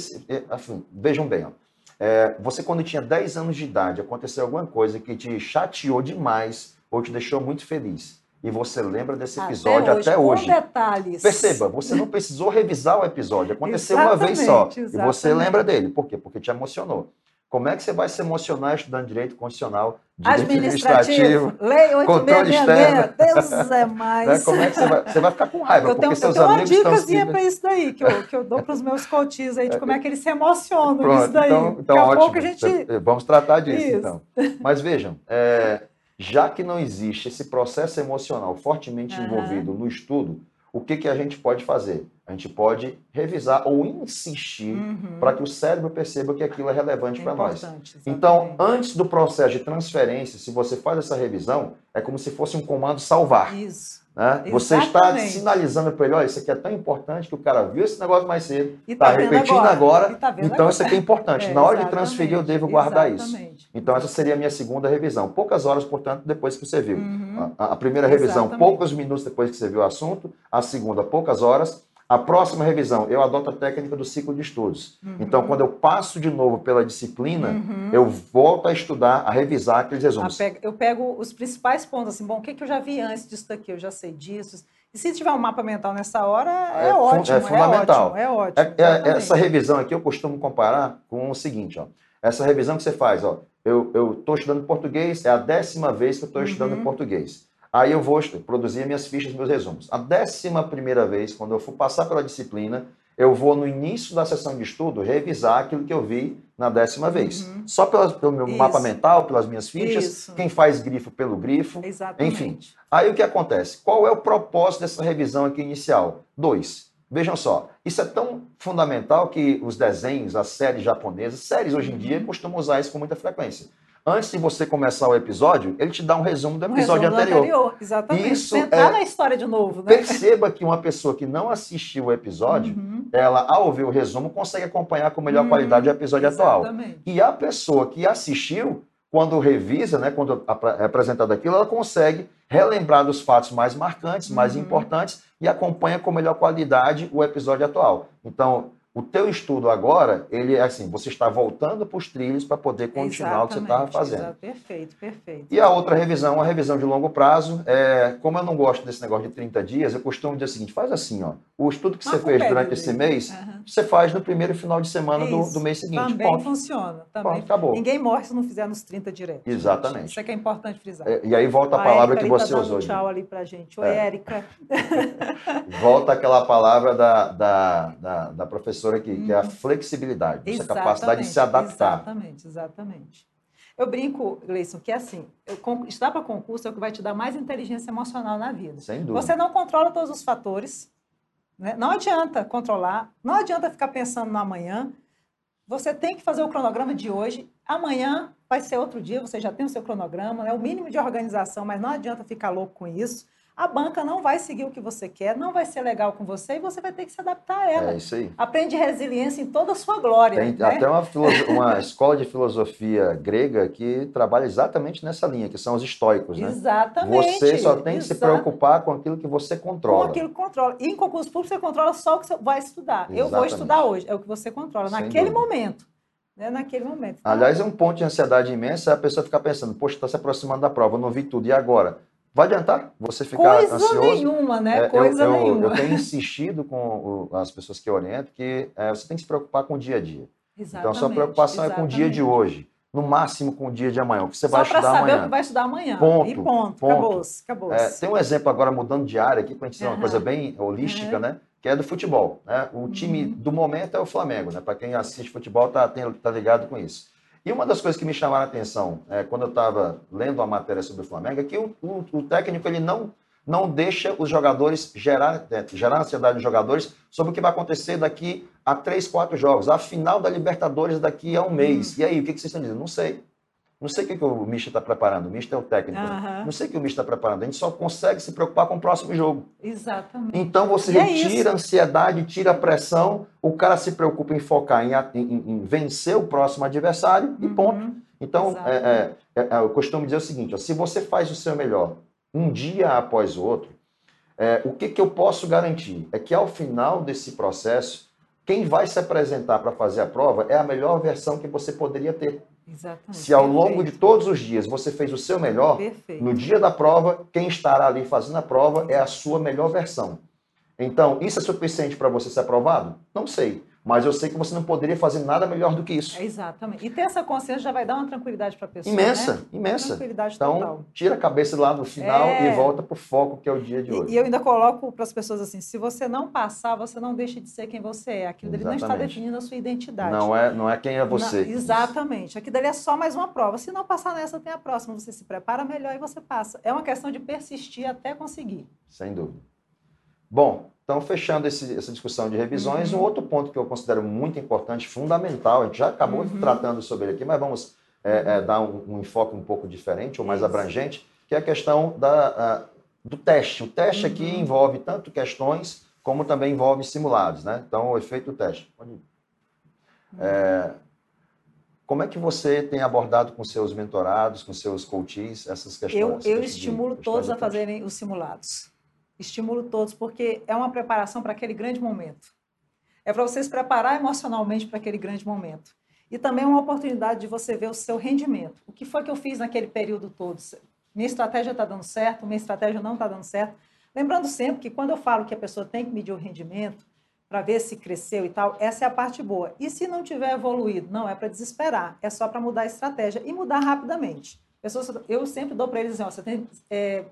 Assim, vejam bem, ó, é, você quando tinha 10 anos de idade, aconteceu alguma coisa que te chateou demais ou te deixou muito feliz e você lembra desse episódio até hoje. Até hoje. Perceba, você não precisou revisar o episódio, aconteceu uma vez só. Exatamente. E você lembra dele. Por quê? Porque te emocionou. Como é que você vai se emocionar estudando direito constitucional, direito administrativo, administrativo lei controle externo? Deus é mais. <laughs> Né? Como é que você vai, você vai ficar com raiva? Eu tenho, porque seus eu tenho amigos uma dicasinha para isso daí, que eu, que eu dou para os meus coaches aí, de como é que eles se emocionam Pronto, isso daí. Então, então ótimo. Gente... Vamos tratar disso, isso. então. Mas vejam, é, já que não existe esse processo emocional fortemente uhum. envolvido no estudo, o que, que a gente pode fazer? A gente pode revisar ou insistir uhum. para que o cérebro perceba que aquilo é relevante é para nós. Exatamente. Então, antes do processo de transferência, se você faz essa revisão, é como se fosse um comando salvar. Isso. Né? Você está sinalizando para ele, olha, isso aqui é tão importante que o cara viu esse negócio mais cedo, está tá repetindo agora, agora tá então agora. isso aqui é importante. <laughs> É, Na hora de transferir, eu devo guardar exatamente. isso. Então essa seria a minha segunda revisão. Poucas horas, portanto, depois que você viu. Uhum. A, a, primeira revisão, exatamente. poucos minutos depois que você viu o assunto. A segunda, poucas horas. A próxima revisão, eu adoto a técnica do ciclo de estudos. Uhum. Então, quando eu passo de novo pela disciplina, uhum. eu volto a estudar, a revisar aqueles resumos. Eu pego os principais pontos, assim, bom, o que, eu já vi antes disso daqui? Eu já sei disso. E se tiver um mapa mental nessa hora, é, é ótimo. É fundamental. É ótimo. É, ótimo é, essa revisão aqui eu costumo comparar com o seguinte, ó. Essa revisão que você faz, ó. Eu estou estudando português, é a décima vez que eu estou uhum. estudando português. Aí eu vou produzir minhas fichas, meus resumos. A décima primeira vez, quando eu for passar pela disciplina, eu vou, no início da sessão de estudo, revisar aquilo que eu vi na décima vez. Uhum. Só pelo meu Isso. mapa mental, pelas minhas fichas, Isso. quem faz grifo pelo grifo. Exatamente. Enfim. Aí o que acontece? Qual é o propósito dessa revisão aqui inicial? Dois. Vejam só, isso é tão fundamental que os desenhos, as séries japonesas, séries hoje em dia uhum. costumam usar isso com muita frequência antes de você começar o episódio, ele te dá um resumo do episódio um resumo anterior. anterior. Exatamente. Isso entrar é... na história de novo, né? Perceba que uma pessoa que não assistiu o episódio, uhum. ela, ao ouvir o resumo, consegue acompanhar com melhor uhum. qualidade o episódio Exatamente. atual. E a pessoa que assistiu, quando revisa, né, quando é apresentado aquilo, ela consegue relembrar dos fatos mais marcantes, mais uhum. importantes e acompanha com melhor qualidade o episódio atual. Então, O teu estudo agora, ele é assim, você está voltando para os trilhos para poder continuar Exatamente, o que você estava fazendo. Exatamente, perfeito, perfeito. E a outra revisão, a revisão de longo prazo, é, como eu não gosto desse negócio de 30 dias, eu costumo dizer o seguinte, faz assim, ó, o estudo que você fez durante esse mês, uhum. você faz no primeiro final de semana do, do, mês seguinte. Também ponto. funciona. Também. Ponto, acabou. Ninguém morre se não fizer nos 30 direto. Exatamente. Isso é que é importante frisar. É, e aí volta a, a palavra que você tá usou. Um tchau ali pra gente. Oi, é. Érica. <laughs> volta aquela palavra da, da, da, da professora aqui, hum. que é a uhum flexibilidade, exatamente, essa capacidade de se adaptar. Exatamente, exatamente. Eu brinco, Gleison, que é assim, eu, estudar para concurso é o que vai te dar mais inteligência emocional na vida. Sem dúvida. Você não controla todos os fatores, né? não adianta controlar, não adianta ficar pensando no amanhã. Você tem que fazer o cronograma de hoje. Amanhã vai ser outro dia, você já tem o seu cronograma, né? o mínimo de organização, mas não adianta ficar louco com isso a banca não vai seguir o que você quer, não vai ser legal com você e você vai ter que se adaptar a ela. É isso aí. Aprende resiliência em toda a sua glória. Tem né? até uma, uma escola de filosofia grega que trabalha exatamente nessa linha, que são os estoicos, né? Exatamente. Você só tem que se preocupar com aquilo que você controla. Com aquilo que controla. E em concurso público você controla só o que você vai estudar. Exatamente. Eu vou estudar hoje, é o que você controla, Sem naquele dúvida. momento. Né? Naquele momento. Então, Aliás, é um ponto de ansiedade imensa a pessoa ficar pensando, poxa, está se aproximando da prova, eu não vi tudo, e agora? Vai adiantar você ficar Coisa ansioso? nenhuma, né? Coisa eu, eu, nenhuma. Eu tenho insistido com as pessoas que oriento que é, você tem que se preocupar com o dia a dia. Exatamente, então, a sua preocupação exatamente. é com o dia de hoje. No máximo com o dia de amanhã, o que você Só vai estudar amanhã. Só para saber o que vai estudar amanhã. Ponto. E ponto. ponto. Acabou-se. Acabou é, tem um exemplo agora, mudando de área aqui, para a gente ter uma coisa bem holística, uhum. né? Que é do futebol. Né? O time uhum. do momento é o Flamengo, né? Para quem assiste futebol, tá, tem, tá ligado com isso. E uma das coisas que me chamaram a atenção é, quando eu estava lendo a matéria sobre o Flamengo é que o, o, o técnico ele não, não deixa os jogadores gerar, é, gerar ansiedade nos jogadores sobre o que vai acontecer daqui a três, quatro jogos. A final da Libertadores daqui a um mês. Hum. E aí, o que, que vocês estão dizendo? Não sei. Não sei o que, que o Misha está preparando. O Misha é o técnico. Uhum. Não sei o que o Misha está preparando. A gente só consegue se preocupar com o próximo jogo. Exatamente. Então você e é retira é a ansiedade, tira a pressão, o cara se preocupa em focar em, em, em vencer o próximo adversário uhum. e ponto. Então, é, é, é, é, eu costumo dizer o seguinte: ó, se você faz o seu melhor um dia após o outro, é, o que, que eu posso garantir? É que ao final desse processo, quem vai se apresentar para fazer a prova é a melhor versão que você poderia ter. Exatamente. Se ao longo de todos os dias você fez o seu melhor, Perfeito. no dia da prova, quem estará ali fazendo a prova é a sua melhor versão. Então, isso é suficiente para você ser aprovado? Não sei. Mas eu sei que você não poderia fazer nada melhor do que isso. É exatamente. E ter essa consciência já vai dar uma tranquilidade para a pessoa. Imensa, né? imensa. Tranquilidade então, total. tira a cabeça lá no final é... e volta para o foco, que é o dia de hoje. E, e eu ainda coloco para as pessoas assim: se você não passar, você não deixa de ser quem você é. Aquilo dali não está definindo a sua identidade. Não é, não é quem é você. Não, exatamente. Aquilo dali é só mais uma prova. Se não passar nessa, tem a próxima. Você se prepara melhor e você passa. É uma questão de persistir até conseguir. Sem dúvida. Bom, então, fechando esse, essa discussão de revisões, uhum. um outro ponto que eu considero muito importante, fundamental, a gente já acabou uhum. tratando sobre ele aqui, mas vamos é, é, dar um, um, enfoque um pouco diferente ou mais Isso. abrangente, que é a questão da, a, do teste. O teste uhum. aqui envolve tanto questões como também envolve simulados, né? Então, o efeito do teste. É, como é que você tem abordado com seus mentorados, com seus coaches, essas questões? Eu, eu estimulo todos a fazerem os simulados. Estimulo todos, porque é uma preparação para aquele grande momento. É para você se preparar emocionalmente para aquele grande momento. E também uma oportunidade de você ver o seu rendimento. O que foi que eu fiz naquele período todo? Minha estratégia está dando certo, minha estratégia não está dando certo. Lembrando sempre que quando eu falo que a pessoa tem que medir o rendimento para ver se cresceu e tal, essa é a parte boa. E se não tiver evoluído, não é para desesperar, é só para mudar a estratégia e mudar rapidamente. Pessoas, eu sempre dou para eles assim, ó, você tem é,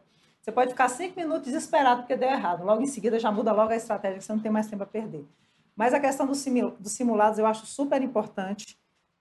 você pode ficar cinco minutos desesperado porque deu errado. Logo em seguida já muda logo a estratégia, que você não tem mais tempo a perder. Mas a questão dos simulados eu acho super importante,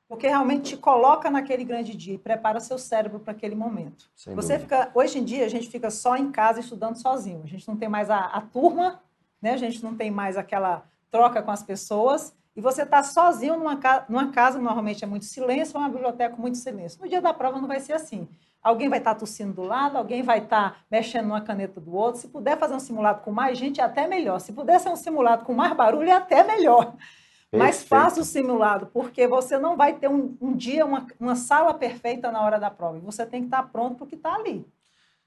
porque realmente te coloca naquele grande dia e prepara seu cérebro para aquele momento. Sem você fica, hoje em dia a gente fica só em casa estudando sozinho. A gente não tem mais a, a turma, né? A gente não tem mais aquela troca com as pessoas. E você está sozinho numa, numa casa, normalmente é muito silêncio, uma biblioteca com muito silêncio. No dia da prova não vai ser assim. Alguém vai estar tossindo do lado, alguém vai estar mexendo numa caneta do outro. Se puder fazer um simulado com mais gente, é até melhor. Se puder ser um simulado com mais barulho, é até melhor. Perfeito. Mas faça o simulado, porque você não vai ter um, um dia, uma, uma, sala perfeita na hora da prova. E você tem que estar pronto para o que está ali.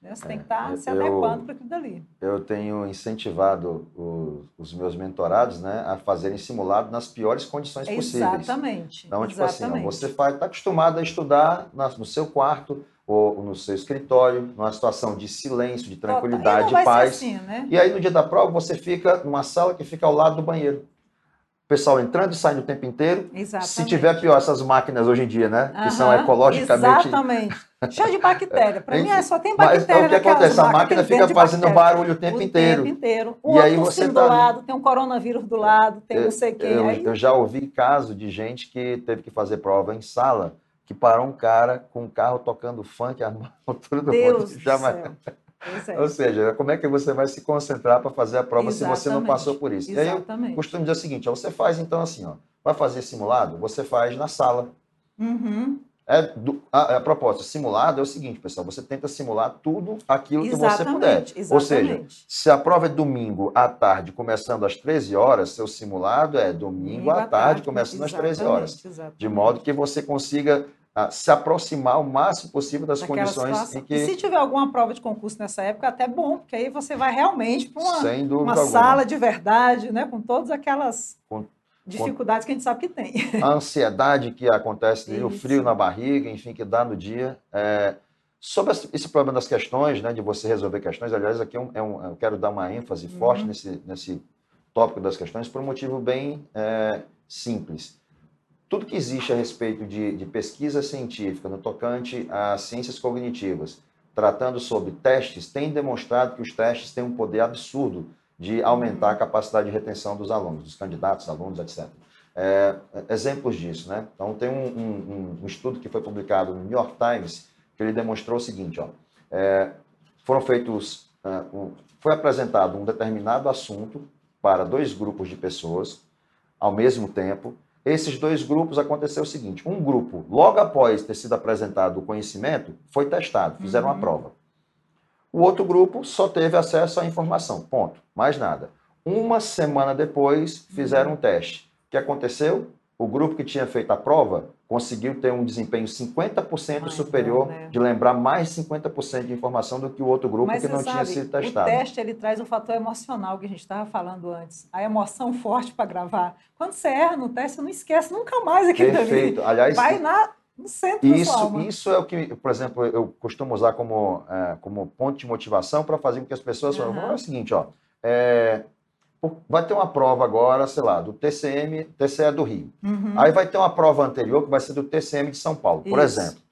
Né? Você é, tem que estar tá se adequando para aquilo dali. Eu tenho incentivado os, os, meus mentorados né, a fazerem simulado nas piores condições possíveis. Exatamente. Então, tipo assim, você está acostumado a estudar na, no seu quarto, ou no seu escritório, numa situação de silêncio, de tranquilidade, de paz. Assim, né? E aí no dia da prova você fica numa sala que fica ao lado do banheiro o pessoal entrando e saindo o tempo inteiro. Exatamente. Se tiver pior, essas máquinas hoje em dia, né? Que são ecologicamente. Exatamente. Cheio de bactéria. Para mim, <laughs> é, só tem bactéria. Mas é o que acontece? A máquina fica fazendo bactéria. barulho o tempo o inteiro. O tempo inteiro. O e aí você tá... do lado, tem um coronavírus do lado, tem eu, não sei quem. Eu, aí... eu já ouvi caso de gente que teve que fazer prova em sala, que parou um cara com um carro tocando funk a <laughs> altura do Deus do céu. É. Ou seja, como é que você vai se concentrar para fazer a prova Exatamente. se você não passou por isso? Exatamente. E aí eu costumo dizer o seguinte: ó, você faz então assim, ó, vai fazer simulado, você faz na sala. Uhum. É do, a, a proposta simulado é o seguinte, pessoal, você tenta simular tudo aquilo exatamente, que você puder. Exatamente. Ou seja, se a prova é domingo à tarde, começando às 13 horas, seu simulado é domingo, domingo à tarde, tarde, começando às 13 horas. De modo que você consiga se aproximar o máximo possível das Daquela condições situação. em que... E se tiver alguma prova de concurso nessa época, até bom, porque aí você vai realmente para uma, uma sala de verdade, né? com todas aquelas com, dificuldades com... que a gente sabe que tem. A ansiedade que acontece, o frio na barriga, enfim, que dá no dia. É... Sobre esse problema das questões, né, de você resolver questões, aliás, aqui é um, é um, eu quero dar uma ênfase uhum. forte nesse, nesse tópico das questões por um motivo bem é, simples tudo que existe a respeito de, de pesquisa científica no tocante às ciências cognitivas, tratando sobre testes, tem demonstrado que os testes têm um poder absurdo de aumentar a capacidade de retenção dos alunos, dos candidatos, alunos, etc. É, exemplos disso, né? Então, tem um, um, um, estudo que foi publicado no New York Times que ele demonstrou o seguinte, ó, é, foram feitos, um, foi apresentado um determinado assunto para dois grupos de pessoas ao mesmo tempo esses dois grupos aconteceu o seguinte: um grupo, logo após ter sido apresentado o conhecimento, foi testado, fizeram uhum. uma prova. O outro grupo só teve acesso à informação, ponto, mais nada. Uma semana depois, fizeram um teste. O que aconteceu? O grupo que tinha feito a prova conseguiu ter um desempenho 50% superior, né? de lembrar mais 50% de informação do que o outro grupo Mas que não sabe, tinha sido testado. O teste ele traz o fator emocional que a gente estava falando antes, a emoção forte para gravar. Quando você erra no teste, você não esquece nunca mais aquilo Perfeito. Ali. Aliás, vai na no centro isso. Isso é o que, por exemplo, eu costumo usar como, é, como ponto de motivação para fazer com que as pessoas uhum. falem, é o seguinte, ó, é, vai ter uma prova agora, sei lá, do TCM, TCE do Rio. Uhum. Aí vai ter uma prova anterior que vai ser do TCM de São Paulo, por Isso. exemplo.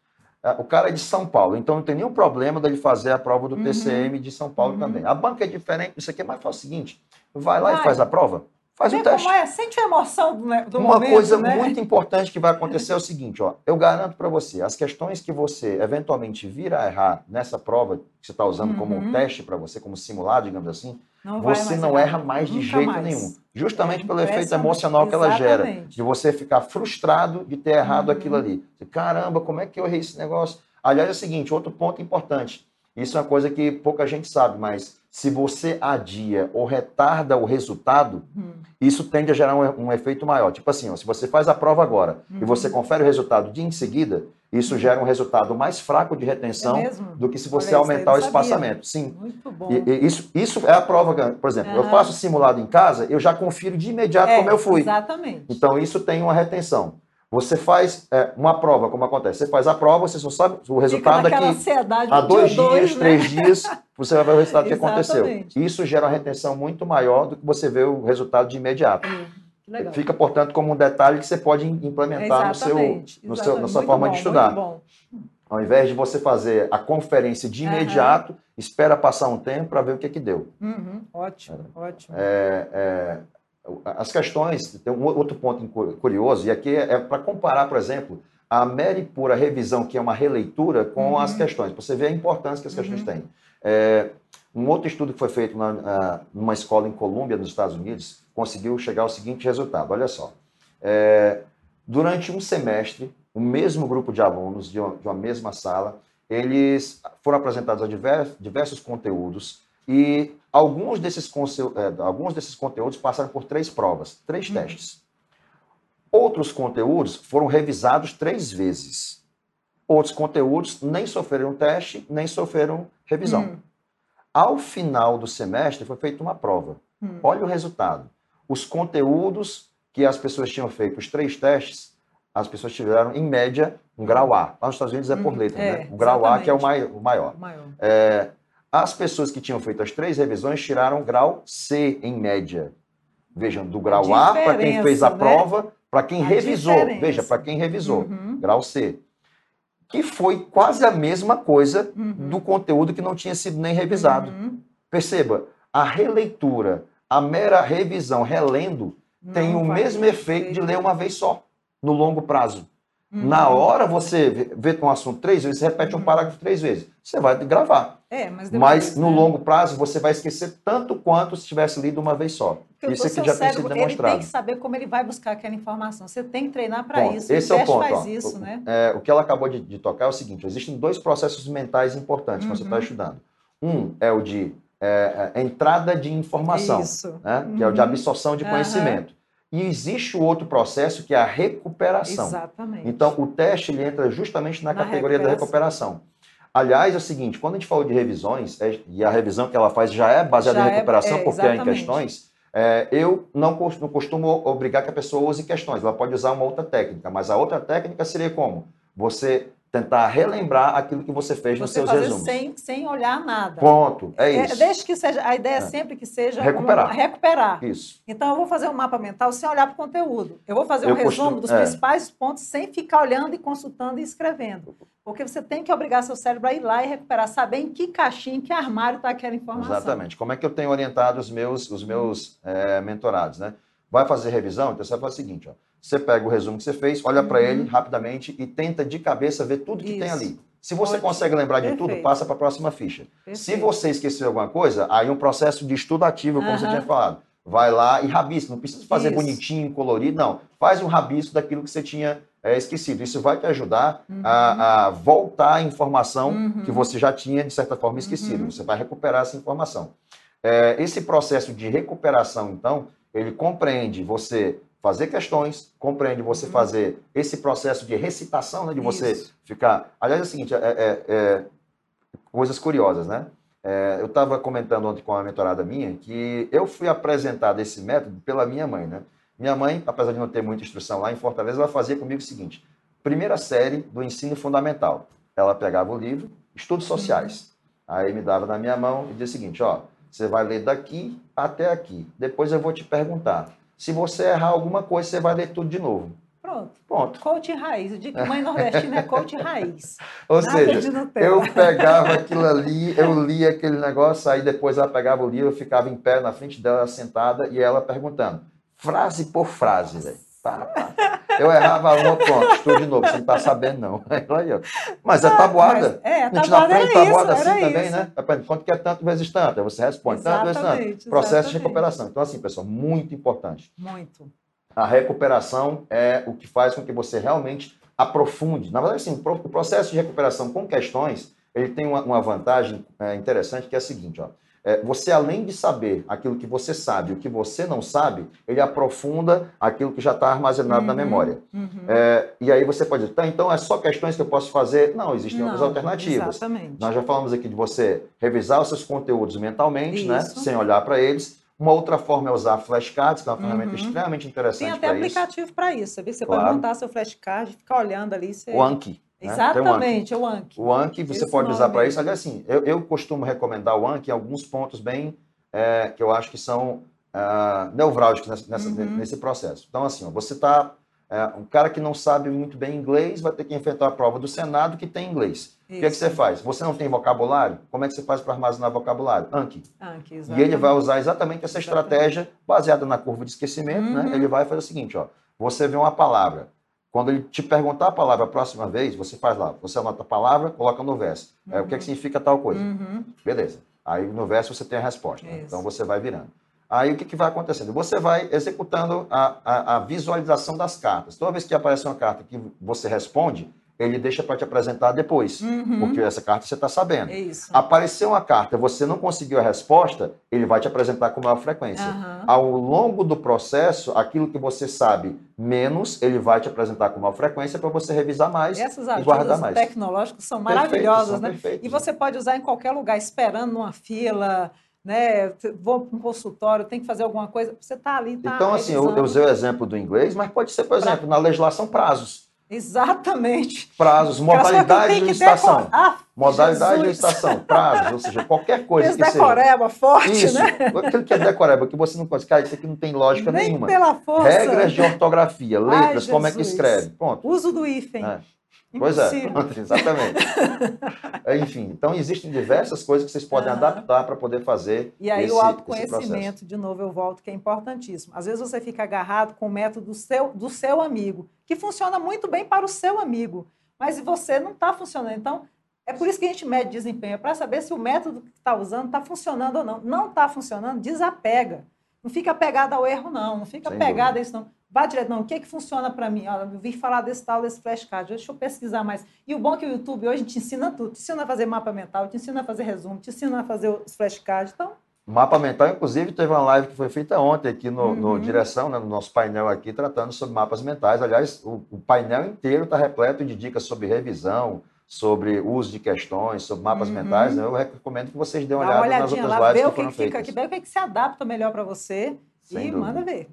É, o cara é de São Paulo, então não tem nenhum problema dele fazer a prova do uhum. TCM de São Paulo uhum. também. A banca é diferente, isso aqui, é mas faz o seguinte: vai lá vai. e faz a prova. Faz o teste. Como é? Sente a emoção do, do Uma momento, coisa né? muito importante que vai acontecer é o seguinte, ó, eu garanto para você, as questões que você eventualmente vir a errar nessa prova que você está usando como um uhum. teste para você, como simulado, digamos assim, não você não erra mais de jeito mais. nenhum. Justamente é pelo efeito emocional que ela gera. De você ficar frustrado de ter errado uhum. aquilo ali. Caramba, como é que eu errei esse negócio? Aliás, é o seguinte, outro ponto importante. Isso é uma coisa que pouca gente sabe, mas se você adia ou retarda o resultado, uhum. isso tende a gerar um, um, efeito maior. Tipo assim, ó, se você faz a prova agora uhum. e você confere o resultado dia em seguida, isso gera um resultado mais fraco de retenção é do que se você Olha, aumentar o espaçamento. Sim. Muito bom. E, e isso, isso é a prova. Por exemplo, uhum. eu faço simulado em casa, eu já confiro de imediato é, como eu fui. Exatamente. Então, isso tem uma retenção. Você faz é, uma prova, como acontece. Você faz a prova, você só sabe o resultado aqui. Há dois dias, dois, né? três dias, você vai ver o resultado que aconteceu. Isso gera uma retenção muito maior do que você vê o resultado de imediato. Legal. Fica, portanto, como um detalhe que você pode implementar no seu, no seu, na sua muito forma bom, de estudar. Ao invés de você fazer a conferência de imediato, uhum. espera passar um tempo para ver o que, que deu. Uhum. Ótimo, é, ótimo. É, é, as questões, tem um outro ponto curioso, e aqui é, é para comparar, por exemplo, a mera e pura revisão, que é uma releitura, com uhum. as questões. Você vê a importância que as questões uhum. têm. É, um outro estudo que foi feito na, numa escola em Colômbia, nos Estados Unidos, conseguiu chegar ao seguinte resultado: olha só. É, durante um semestre, o mesmo grupo de alunos de uma, de uma mesma sala, eles foram apresentados a diversos, diversos conteúdos e alguns desses, é, alguns desses conteúdos passaram por três provas, três hum. testes. Outros conteúdos foram revisados três vezes. Outros conteúdos nem sofreram teste, nem sofreram revisão. Hum. Ao final do semestre foi feita uma prova. Hum. Olha o resultado. Os conteúdos que as pessoas tinham feito, os três testes, as pessoas tiveram, em média, um grau A. Lá nos Estados Unidos é por Hum, letra, é, né? O grau A que é o exatamente. mai- o maior. O maior. É, as pessoas que tinham feito as três revisões tiraram grau C em média. Vejam, do grau A para quem fez a né? prova, para quem A revisou. diferença. Veja, para quem revisou, Uhum, grau C. Que foi quase a mesma coisa uhum, do conteúdo que não tinha sido nem revisado. uhum. Perceba, a releitura, a mera revisão relendo, tem Não o vai mesmo efeito de ler uma vez só, no longo prazo. Uhum. Na hora você vê- um assunto três vezes, você repete um Uhum. parágrafo três vezes. Você vai gravar. É, mas, depois, Mas no né? longo prazo você vai esquecer tanto quanto se tivesse lido uma vez só. Porque Isso aqui seu já tem cérebro, sido Ele demonstrado. tem que saber como ele vai buscar aquela informação. Você tem que treinar para isso. Esse o é o ponto. faz ó. isso, O- né? é, o que ela acabou de, de tocar é o seguinte: existem dois processos mentais importantes quando você está Uhum. estudando. Um é o de é, é, entrada de informação, Isso. né? que é o de Uhum. absorção de Aham. conhecimento. E existe o outro processo que é a recuperação. Exatamente. Então, o teste ele entra justamente na, Na categoria da recuperação. Aliás, é o seguinte, quando a gente falou de revisões, é- e a revisão que ela faz já é baseada Já em é- recuperação, é, porque é em questões, é, eu não não costumo obrigar que a pessoa use questões, ela pode usar uma outra técnica, mas a outra técnica seria como? Você tentar relembrar aquilo que você fez nos Você seus fazer resumos. sem, sem olhar nada. Ponto, é isso. desde que seja, a ideia é É. sempre que seja Recuperar. uma- recuperar. Isso. Então, eu vou fazer um mapa mental sem olhar para o conteúdo. Eu vou fazer um Eu resumo costumo- dos é. principais pontos sem ficar olhando e consultando e escrevendo. Porque você tem que obrigar seu cérebro a ir lá e recuperar, saber em que caixinha, em que armário está aquela informação. Exatamente. Como é que eu tenho orientado os meus, os meus é, mentorados, né? Vai fazer revisão? Então você vai fazer o seguinte, ó. Você pega o resumo que você fez, olha para Uhum. ele rapidamente e tenta de cabeça ver tudo que tem Isso. ali. Se você Ótimo. consegue lembrar de tudo, Perfeito. passa para a próxima ficha. Se Perfeito. você esqueceu alguma coisa, aí um processo de estudo ativo, como você Aham. tinha falado. Vai lá e rabisca. Não precisa fazer Isso. bonitinho, colorido, não. Faz um rabisco daquilo que você tinha é, esquecido. Isso vai te ajudar Uhum. a, a voltar a informação Uhum. que você já tinha, de certa forma, esquecido. Uhum. Você vai recuperar essa informação. É, esse processo de recuperação, então, ele compreende você fazer questões, compreende você Uhum. fazer esse processo de recitação, né, de você Isso. ficar. Aliás, é o seguinte, é, é- é- coisas curiosas, né? É, eu estava comentando ontem com uma mentorada minha que eu fui apresentado esse método pela minha mãe, né? Minha mãe, apesar de não ter muita instrução lá em Fortaleza, ela fazia comigo o seguinte: primeira série do ensino fundamental. Ela pegava o livro, Estudos Sociais. Aí me dava na minha mão e dizia o seguinte: ó, você vai ler daqui até aqui. Depois eu vou te perguntar. Se você errar alguma coisa, você vai ler tudo de novo. Pronto. Ponto. Coach raiz. Que mãe nordestina é coach raiz. <laughs> Ou Nada seja, de eu pegava aquilo ali, eu lia aquele negócio, aí depois ela pegava o livro, eu ficava em pé na frente dela, sentada, e ela perguntando, frase por frase, velho. Eu errava uma, pronto, estou de novo, você não está sabendo, não. <laughs> Mas é tabuada. Mas, é, A gente tabuada não aprende era tabuada isso, assim também, isso. né? Aprende quanto que é tanto vezes tanto, aí você responde tanto vezes tanto. Exatamente, Processo de exatamente. recuperação. Então, assim, pessoal, muito importante. Muito. A recuperação é o que faz com que você realmente aprofunde. Na verdade, sim, o pro- o processo de recuperação com questões, ele tem uma, uma vantagem é, interessante, que é a seguinte, ó. É, você, além de saber aquilo que você sabe e o que você não sabe, ele aprofunda aquilo que já está armazenado na Uhum, memória. uhum. É, e aí você pode dizer, tá, então é só questões que eu posso fazer? Não, existem outras Não, alternativas. Exatamente. Nós já falamos aqui de você revisar os seus conteúdos mentalmente, né? Sem olhar para eles. Uma outra forma é usar flashcards, que é uma ferramenta Uhum. extremamente Tem interessante até para isso. aplicativo para isso? Você Claro. pode montar seu flashcard, ficar olhando ali. Você... O Anki. Né? Tem o Anki. Exatamente, o Anki. O Anki você Esse pode usar para isso. Aliás, assim, eu, eu costumo recomendar o Anki em alguns pontos bem é, que eu acho que são ah, nevrálgicos nessa- nessa- Uhum. nesse processo. Então, assim, ó, você está. um cara que não sabe muito bem inglês vai ter que enfrentar a prova do Senado que tem inglês. O que, é que Isso. você faz? Você não tem vocabulário? Como é que você faz para armazenar vocabulário? Anki. Anki, E ele vai usar exatamente essa Exatamente. estratégia baseada na curva de esquecimento, né? Uhum. Ele vai fazer o seguinte, ó. Você vê uma palavra. Quando ele te perguntar a palavra a próxima vez, você faz lá. Você anota a palavra, coloca no verso. É, o que, é que significa tal coisa? Uhum. Beleza. Aí no verso você tem a resposta. né? Então você vai virando. Aí o que, que vai acontecendo? Você vai executando a, a, a visualização das cartas. Toda vez que aparece uma carta que você responde, ele deixa para te apresentar depois, Uhum. porque essa carta você está sabendo. É isso. Apareceu uma carta, você não conseguiu a resposta, ele vai te apresentar com maior frequência. Aham. Ao longo do processo, aquilo que você sabe menos, ele vai te apresentar com maior frequência para você revisar mais Essas e guardar mais. tecnológicas são maravilhosas, né? E você pode usar em qualquer lugar, esperando numa fila, né? Vou para um consultório, tem que fazer alguma coisa. Você está ali, está Então, assim, eu, eu usei o exemplo do inglês, mas pode ser, por exemplo, na legislação, prazos. Exatamente. Prazos, Aquelas coisas que modalidade tem de licitação. Ah, Modalidade de licitação, prazos, ou seja, qualquer coisa Esse que seja. decoreba forte, Isso, né? aquilo que é decoreba, que você não consegue. Cara, isso aqui não tem lógica Nem nenhuma. pela força. Regras de ortografia, Ai, letras, como é que escreve. Pronto. Uso do hífen. É. Pois é, <laughs> exatamente. Enfim, então existem diversas coisas que vocês podem Aham. adaptar para poder fazer E aí esse, o autoconhecimento, de novo eu volto, que é importantíssimo. Às vezes você fica agarrado com o método do seu, do seu amigo, que funciona muito bem para o seu amigo, mas você não está funcionando. Então, é por isso que a gente mede desempenho, é para saber se o método que está usando está funcionando ou não. Não está funcionando, desapega. Não fica apegado ao erro, não. Não fica Sem apegado a isso, não. Vá direto, não. O que, que funciona para mim? Olha, eu vim falar desse tal, desse flashcard. Deixa eu pesquisar mais. E o bom é que o YouTube hoje te ensina tudo. Te ensina a fazer mapa mental, te ensina a fazer resumo, te ensina a fazer os flashcards. Então, Mapa mental, inclusive, teve uma live que foi feita ontem aqui no, no Uhum. Direção, né, no nosso painel aqui, tratando sobre mapas mentais. Aliás, o, o painel inteiro está repleto de dicas sobre revisão, sobre uso de questões, sobre mapas Uhum. mentais. Né? Eu recomendo que vocês dêem uma uma olhada nas outras lá, lives vê que que, foram que fica feitas. aqui, vê o que, que se adapta melhor para você Sem e dúvida. manda ver.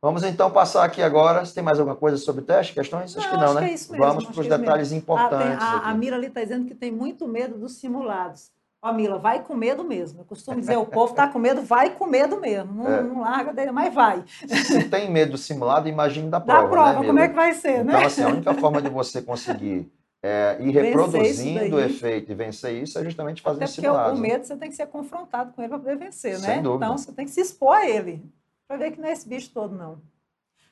Vamos então passar aqui agora. Você tem mais alguma coisa sobre teste, questões? Acho Não, que não, acho né? que é isso mesmo, Vamos acho para os é detalhes Ah, tem- importantes. a, a. Mira ali está dizendo que tem muito medo dos simulados. Ó, Mila, vai com medo mesmo. Eu costumo dizer, o povo está com medo, vai com medo mesmo. Não, É. não larga dele, mas vai. Se tem medo do simulado, imagine da prova. a prova, né, como é que vai ser, Então, né? assim, a única forma de você conseguir é, ir reproduzindo o efeito e vencer isso é justamente fazendo Até porque simulados. o né? medo você tem que ser confrontado com ele para poder vencer, Sem né? dúvida. Então você tem que se expor a ele. Para ver que não é esse bicho todo, não.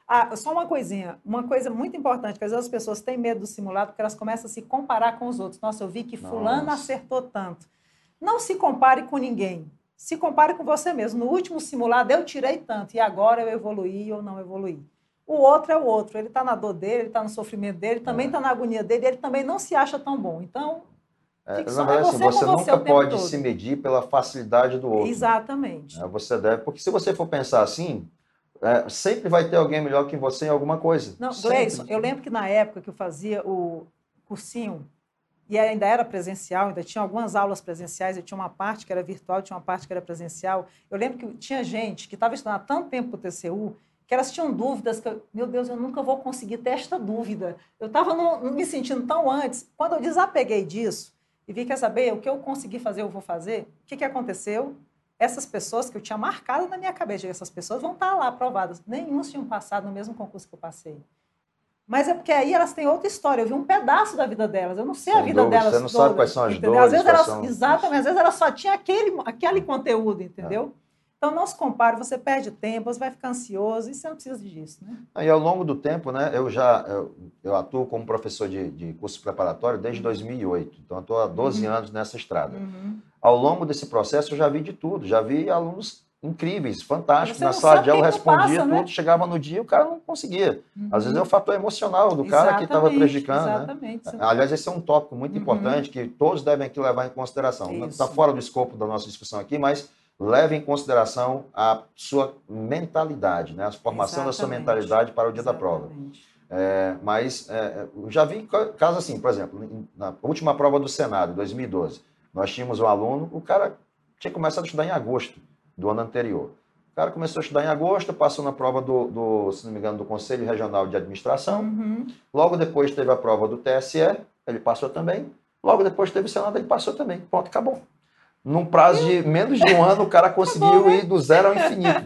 Ah, só uma coisinha, uma coisa muito importante, que às vezes as pessoas têm medo do simulado porque elas começam a se comparar com os outros. Nossa, eu vi que fulano Nossa. acertou tanto. Não se compare com ninguém. Se compare com você mesmo. No último simulado eu tirei tanto e agora eu evoluí ou não evoluí. O outro é o outro. Ele está na dor dele, ele está no sofrimento dele, também É. está na agonia dele, ele também não se acha tão bom. Então, É, na só- verdade, é assim, você você você nunca tempo pode se medir pela facilidade do outro. exatamente. né? Você deve, porque se você for pensar assim, é, sempre vai ter alguém melhor que você em alguma coisa. Não, Sempre. Gleison, eu lembro que na época que eu fazia o cursinho, e ainda era presencial, ainda tinha algumas aulas presenciais, eu tinha uma parte que era virtual, tinha uma parte que era presencial. Eu lembro que tinha gente que estava estudando há tanto tempo o TCU, que elas tinham dúvidas, que eu, meu Deus, eu nunca vou conseguir ter esta dúvida. Eu estava me sentindo tão antes. Quando eu desapeguei disso e vi, quer saber, o que eu consegui fazer, eu vou fazer, o que, que aconteceu? Essas pessoas que eu tinha marcado na minha cabeça, essas pessoas vão estar lá aprovadas. Nenhum tinham passado no mesmo concurso que eu passei. Mas é porque aí elas têm outra história. Eu vi um pedaço da vida delas. Eu não sei a Sem vida dúvida, delas. você não sabe quais são as entendeu? dores, Às vezes elas, são- Exatamente. Às vezes ela só tinha aquele, aquele conteúdo, entendeu? Então não se compare, você perde tempo, você vai ficar ansioso e você não precisa disso, né? E ao longo do tempo, né, eu já eu, eu atuo como professor de, de curso preparatório desde 2008. Então, eu estou há 12 Uhum. anos nessa estrada. Uhum. Ao longo desse processo, eu já vi de tudo. Já vi alunos incríveis, fantásticos. Na sala de aula, respondia passa, tudo. né? Chegava no dia, o cara não conseguia. Às vezes é Uhum. o fator emocional do cara que estava Exatamente, prejudicando, né? Exatamente. Você- Aliás, esse é um tópico muito Uhum. importante que todos devem aqui levar em consideração. Está fora do escopo da nossa discussão aqui, mas leve em consideração a sua mentalidade, né? a formação da sua Exatamente. mentalidade para o dia da prova. Exatamente. É, mas é, eu já vi ca- casos assim, por exemplo, em- na última prova do Senado, em 2012, nós tínhamos um aluno, o cara tinha começado a estudar em agosto do ano anterior. O cara começou a estudar em agosto, passou na prova do, do, se não me engano, do Conselho Regional de Administração. Uhum. Logo depois teve a prova do TSE, ele passou também. Logo depois teve o Senado, ele passou também. Pronto, acabou. Num prazo de menos de um <laughs> ano, o cara conseguiu ir do zero ao infinito.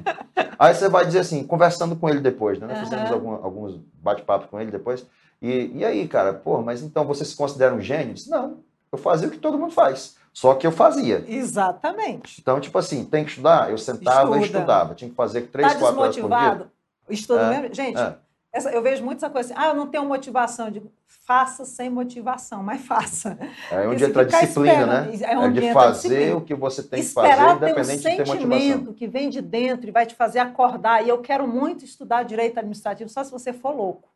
Aí você vai dizer assim, conversando com ele depois, né? Nós Fizemos algum- alguns bate-papos com ele depois. E, e aí, cara, pô, mas então você se considera um gênio? Eu disse, não, eu fazia o que todo mundo faz. Só que eu fazia. Exatamente. Então, tipo assim, tem que estudar? Eu sentava e Estuda. estudava. Tinha que fazer três, Está quatro horas por dia. desmotivado? Estuda É, mesmo? Gente, é. essa- eu vejo muito essa coisa assim, ah, eu não tenho motivação. Eu digo, faça sem motivação, mas faça. É onde entra a disciplina, né? é É onde de a fazer o que você tem que fazer, Esperar ter um independente de ter motivação. sentimento que vem de dentro e vai te fazer acordar. E eu quero muito estudar direito administrativo, só se você for louco.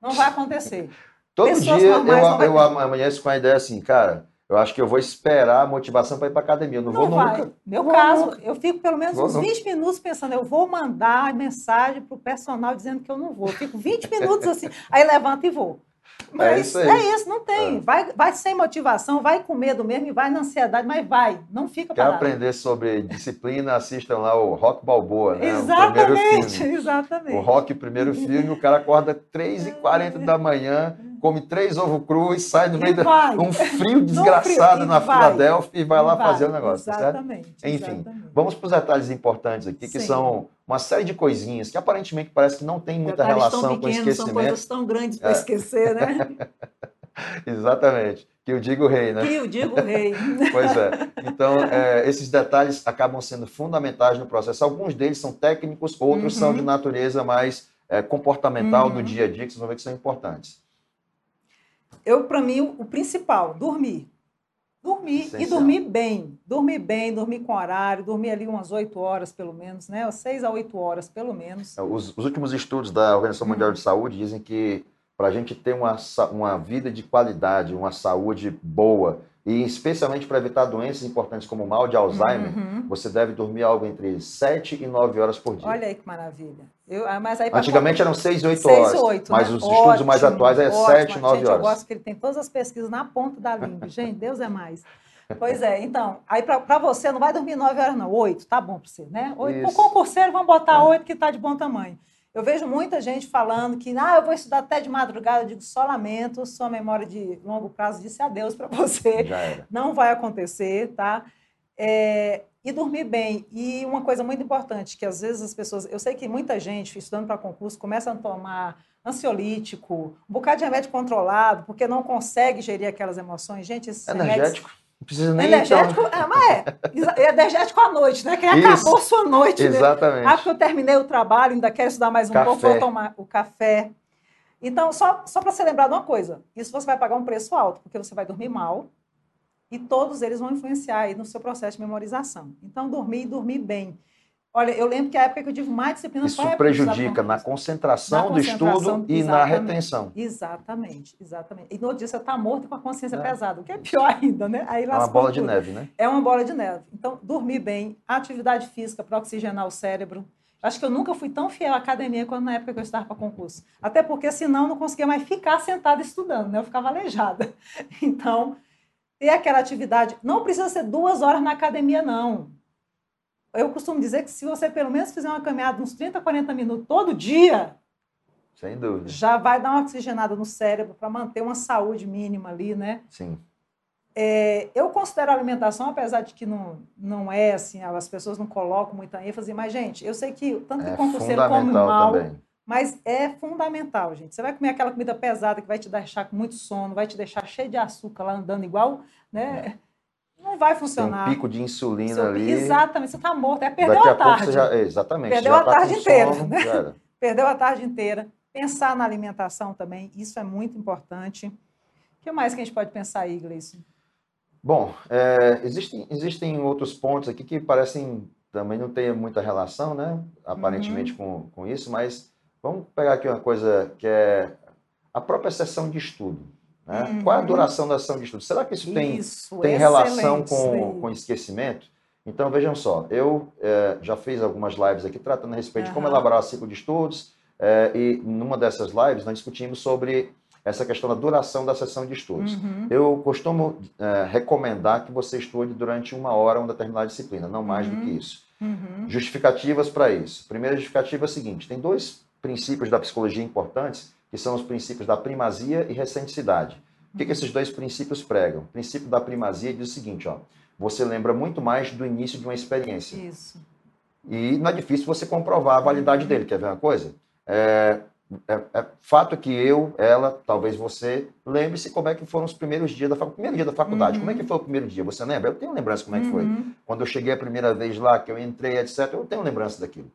Não vai acontecer. Todo Pessoas dia eu, eu amanheço com a ideia assim, cara, eu acho que eu vou esperar a motivação para ir para academia. Eu não, vou vai. nunca. Meu Vou caso, nunca. eu fico pelo menos Vou uns nunca. 20 minutos pensando, eu vou mandar mensagem pro personal dizendo que eu não vou. Eu fico 20 minutos assim, <laughs> aí levanto e vou. Mas isso aí. é isso, não tem. É. Vai, vai sem motivação, vai com medo mesmo e vai na ansiedade, mas vai, não fica Quer parado. aprender sobre disciplina? Assistam lá o Rock Balboa, né? O primeiro Exatamente, filme. exatamente. O Rock, o primeiro filme, o cara acorda 3h40 da manhã, come três ovos crus, sai E meio de vai. um frio <laughs> desgraçado frio, e na vai. Filadélfia e vai lá Vai, fazer o negócio, tá certo? Exatamente. Enfim, exatamente. Vamos para os detalhes importantes aqui, que Sim. são uma série de coisinhas que aparentemente parece que não tem muita Detalhes relação tão com pequenos, São esquecimento. coisas tão grandes para É. esquecer, né? <laughs> Exatamente. Que eu digo rei, né? Que eu digo rei. <laughs> Pois é. Então, é, esses detalhes acabam sendo fundamentais no processo. Alguns deles são técnicos, outros Uhum. são de natureza mais é, comportamental do Uhum. dia a dia, que vocês vão ver que são importantes. Eu, para mim, o, o principal, dormir. Dormir e Essencial. dormir bem. Dormir bem, dormir com horário, dormir ali umas 8 horas pelo menos, né? 6 a 8 horas pelo menos. Os, os últimos estudos da Organização Mundial Uhum. de Saúde dizem que para a gente ter uma, uma vida de qualidade, uma saúde boa, e especialmente para evitar doenças importantes como o mal de Alzheimer, Uhum. você deve dormir algo entre 7 e 9 horas por dia. Olha aí que maravilha. Eu, ah, mas aí Antigamente eram 6 e 8 Seis horas, e oito, mas né? os estudos mais Ótimo, atuais é ótimo. 7, 9 Gente, eu horas. gosto que ele tem todas as pesquisas na ponta da língua. Gente, Deus é mais. Pois é, então, aí para você não vai dormir 9 horas, não. 8, tá bom para você, né? 8. Para o concurseiro, vamos botar É. 8 que está de bom tamanho. Eu vejo muita gente falando que, ah, eu vou estudar até de madrugada. Eu digo, só lamento, sua memória de longo prazo disse adeus para você. Não vai acontecer, tá? É, e dormir bem. E uma coisa muito importante, que às vezes as pessoas. Eu sei que muita gente, estudando para concurso, começa a tomar ansiolítico, um bocado de remédio controlado, porque não consegue gerir aquelas emoções. Gente, esses remédios. Não precisa nem Energético, então. é, mas é. Energético à noite, né? Quem Isso. acabou sua noite. né? Exatamente. Ah, porque eu terminei o trabalho, ainda quero estudar mais um Café. pouco, vou tomar o café. Então, só, só para você lembrar de uma coisa, isso você vai pagar um preço alto, porque você vai dormir mal e todos eles vão influenciar aí no seu processo de memorização. Então, dormir e dormir bem. Olha, eu lembro que a época que eu tive mais disciplina Isso foi prejudica na concentração Na do concentração, estudo e na retenção. Exatamente, exatamente. E no dia você está morto com a consciência É. pesada, o que é pior <laughs> ainda, né? Aí É uma bola de tudo. neve, né? É uma bola de neve. Então, dormir bem, atividade física para oxigenar o cérebro. Acho que eu nunca fui tão fiel à academia quanto na época que eu estava para concurso. Até porque, senão, eu não conseguia mais ficar sentada estudando, né? Eu ficava aleijada. <laughs> Então, ter aquela atividade. Não precisa ser duas horas na academia, não. Eu costumo dizer que se você pelo menos fizer uma caminhada uns 30, 40 minutos todo dia, Sem dúvida. já vai dar uma oxigenada no cérebro para manter uma saúde mínima ali, né? Sim. É, eu considero a alimentação, apesar de que não, não é assim, as pessoas não colocam muita ênfase, mas, gente, eu sei que tanto que É o concurseiro come mal, também. mas é fundamental, gente. Você vai comer aquela comida pesada que vai te deixar com muito sono, vai te deixar cheio de açúcar lá andando igual, né? Não vai Tem um funcionar. pico de insulina Seu- ali. Exatamente, você está morto. É perdeu Daqui a a tarde. já. Exatamente. Perdeu a tá tarde inteira, sono, né? <laughs> Perdeu a tarde inteira. Pensar na alimentação também, isso é muito importante. O que mais que a gente pode pensar aí, Gleison? Bom, é, existem, existem outros pontos aqui que parecem também não ter muita relação, né? Aparentemente com, com isso, mas vamos pegar aqui uma coisa que é a própria sessão de estudo. Né? Uhum. Qual é a duração da sessão de estudo? Será que isso tem, Isso, tem relação com, com esquecimento? Então, vejam só, eu é, já fiz algumas lives aqui tratando a respeito de como elaborar o ciclo de estudos, é, e numa dessas lives nós discutimos sobre essa questão da duração da sessão de estudos. Uhum. Eu costumo é, recomendar que você estude durante uma hora uma determinada disciplina, não mais do Uhum. que isso. Uhum. Justificativas para isso. Primeira justificativa é a seguinte: tem dois princípios da psicologia importantes, que são os princípios da primazia e recenticidade. O que, que esses dois princípios pregam? O princípio da primazia diz o seguinte: ó, você lembra muito mais do início de uma experiência. Isso. E não é difícil você comprovar a validade dele. Quer ver uma coisa? É, é- é fato que eu, ela, talvez você, lembre-se como é que foram os primeiros dias da faculdade. Primeiro dia da faculdade, Uhum. como é que foi o primeiro dia? Você lembra? Eu tenho lembrança como é que foi. Uhum. Quando eu cheguei a primeira vez lá, que eu entrei, etc., eu tenho lembrança daquilo.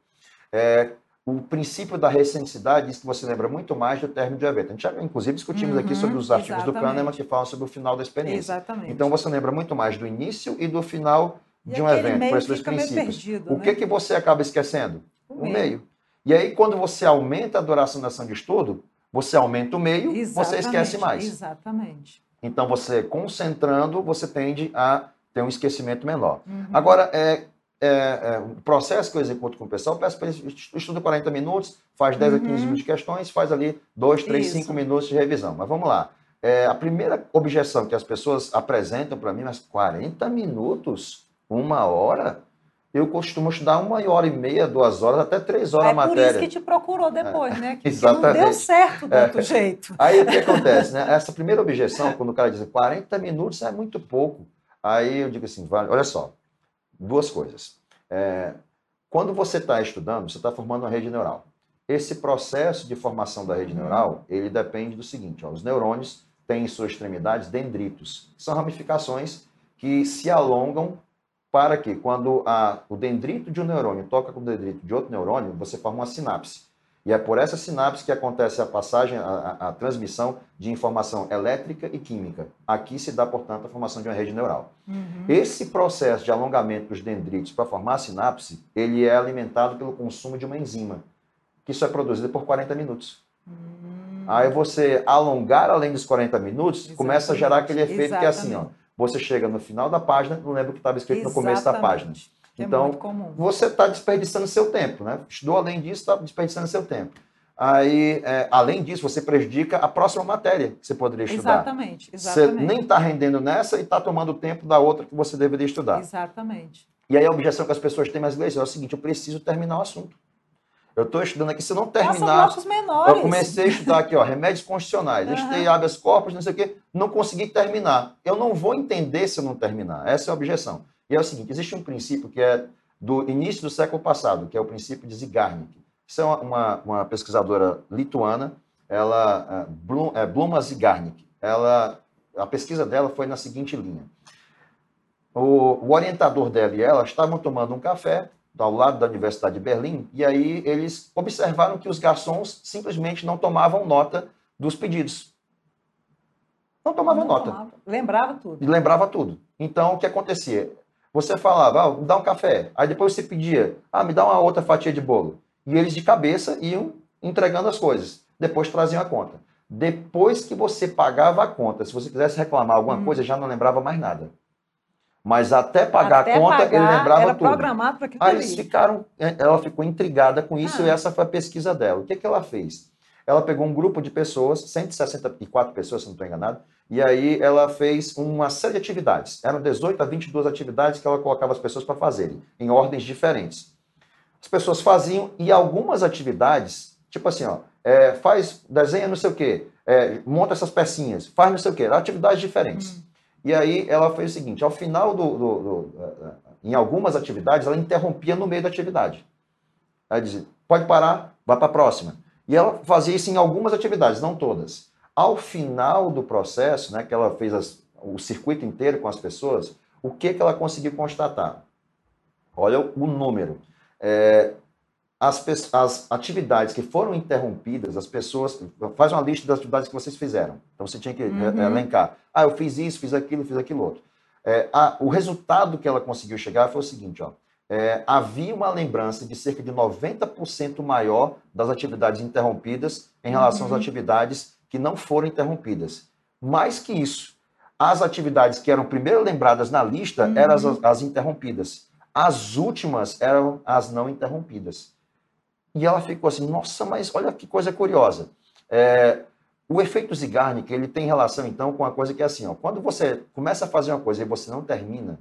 É, o princípio da recenticidade diz que você lembra muito mais do término de evento. A gente já, inclusive, discutimos aqui Uhum, sobre os artigos do exatamente. Kahneman que falam sobre o final da experiência. Exatamente. Então, você lembra muito mais do início e do final E de um evento, por esses dois princípios. perdido, O né? que, que você acaba esquecendo? O O meio. meio. E aí, quando você aumenta a duração da ação de estudo, você aumenta o meio, Exatamente. você esquece mais. Exatamente. Então, você concentrando, você tende a ter um esquecimento menor. Uhum. Agora, é, é, é, o processo que eu executo com o pessoal, eu peço para eles estuda 40 minutos, faz 10 uhum. a 15 minutos de questões, faz ali 2, 3, Isso. 5 minutos de revisão. Mas vamos lá. É, a primeira objeção que as pessoas apresentam para mim, mas 40 minutos, uma hora, eu costumo estudar uma hora e meia, duas horas, até três horas é a matéria. É por isso que te procurou depois, é, né? <laughs> Que, exatamente. que não deu certo do é. outro jeito. Aí o que acontece, né? Essa primeira objeção, quando o cara diz 40 minutos é muito pouco. Aí eu digo assim, vale, olha só, duas coisas. É, quando você está estudando, você está formando uma rede neural. Esse processo de formação da rede neural, ele depende do seguinte, ó, os neurônios têm em suas extremidades dendritos, são ramificações que se alongam para que, quando a, o dendrito de um neurônio toca com o dendrito de outro neurônio, você forma uma sinapse. E é por essa sinapse que acontece a passagem, a, a, a, transmissão de informação elétrica e química. Aqui se dá, portanto, a formação de uma rede neural. Uhum. Esse processo de alongamento dos dendritos para formar a sinapse, ele é alimentado pelo consumo de uma enzima, que só é produzida por 40 minutos. Uhum. Aí você alongar além dos 40 minutos, Exatamente. começa a gerar aquele efeito Exatamente. que é assim, ó. Você chega no final da página, não lembra o que estava escrito Exatamente. no começo da página. É então, você está desperdiçando seu tempo, né? Estudou além disso, está desperdiçando seu tempo. Aí, é, além disso, você prejudica a próxima matéria que você poderia estudar. Exatamente, exatamente. Você nem está rendendo nessa e está tomando tempo da outra que você deveria estudar. Exatamente. E aí a objeção que as pessoas têm mais vezes é o seguinte, eu preciso terminar o assunto. Eu estou estudando aqui, se eu não terminar... Nossa, menores. Eu comecei a estudar aqui, ó, remédios constitucionais, uhum. estudei habeas corpus, não sei o quê, não consegui terminar. Eu não vou entender se eu não terminar. Essa é a objeção. E é o seguinte, existe um princípio que é do início do século passado, que é o princípio de Zygarnik. Isso é uma, uma pesquisadora lituana, ela, é, Blum, é, Bluma Zygarnik. Ela, a pesquisa dela foi na seguinte linha. O, o orientador dela e ela estavam tomando um café ao lado da Universidade de Berlim, e aí eles observaram que os garçons simplesmente não tomavam nota dos pedidos. Não tomavam não nota. Tomava. Lembrava tudo. Lembrava tudo. Então, o que acontecia? Você falava, ah, me dá um café. Aí depois você pedia, ah, me dá uma outra fatia de bolo. E eles de cabeça iam entregando as coisas. Depois traziam a conta. Depois que você pagava a conta, se você quisesse reclamar alguma hum. coisa, já não lembrava mais nada. Mas até pagar até a conta, pagar, ele lembrava era tudo. programado para Aí eles ficaram, é, ela ficou intrigada com isso ah. e essa foi a pesquisa dela. O que, que ela fez? Ela pegou um grupo de pessoas, 164 pessoas, se não estou enganado, e aí ela fez uma série de atividades. Eram 18 a 22 atividades que ela colocava as pessoas para fazerem, em ordens diferentes. As pessoas faziam e algumas atividades, tipo assim, ó, é, faz, desenha não sei o quê, é, monta essas pecinhas, faz não sei o quê, atividades diferentes. Hum. E aí ela fez o seguinte, ao final do, do, do, em algumas atividades, ela interrompia no meio da atividade. Ela dizia, pode parar, vai para a próxima. E ela fazia isso em algumas atividades, não todas. Ao final do processo, né, que ela fez as, o circuito inteiro com as pessoas, o que, que ela conseguiu constatar? Olha o número. É, as, as, atividades que foram interrompidas, as pessoas. Faz uma lista das atividades que vocês fizeram. Então você tinha que uhum. elencar. Ah, eu fiz isso, fiz aquilo, fiz aquilo outro. É, a, o resultado que ela conseguiu chegar foi o seguinte: ó, é, havia uma lembrança de cerca de 90% maior das atividades interrompidas em relação uhum. às atividades que não foram interrompidas. Mais que isso, as atividades que eram primeiro lembradas na lista uhum. eram as, as, interrompidas. As últimas eram as não interrompidas. E ela ficou assim, nossa, mas olha que coisa curiosa. É, o efeito Zygarnik, ele tem relação, então, com a coisa que é assim, ó, quando você começa a fazer uma coisa e você não termina,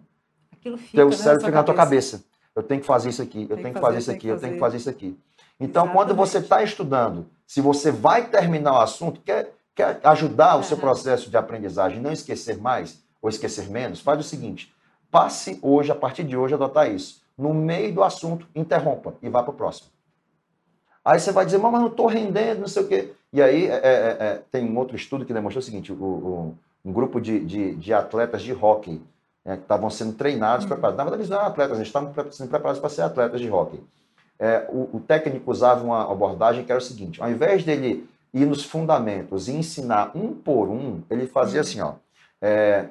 Aquilo fica, teu né, cérebro fica na tua cabeça. Eu tenho que fazer isso aqui, eu tenho que fazer, isso aqui, eu tenho que fazer isso aqui. Então, Exatamente. quando você está estudando, se você vai terminar o assunto, quer, quer ajudar o seu processo de aprendizagem, não esquecer mais ou esquecer menos, faz o seguinte: passe hoje, a partir de hoje, a adotar isso. No meio do assunto, interrompa e vá para o próximo. Aí você vai dizer, mas não estou rendendo, não sei o quê. E aí é, é, é, tem um outro estudo que demonstrou o seguinte: o, o, um grupo de, de, de atletas de hóquei né, que estavam sendo treinados, uhum. preparados. Na verdade, eles não eram atletas, eles estavam sendo preparados para ser atletas de hockey é, o, o, técnico usava uma abordagem que era o seguinte: ao invés dele ir nos fundamentos e ensinar um por um, ele fazia assim: ó, é,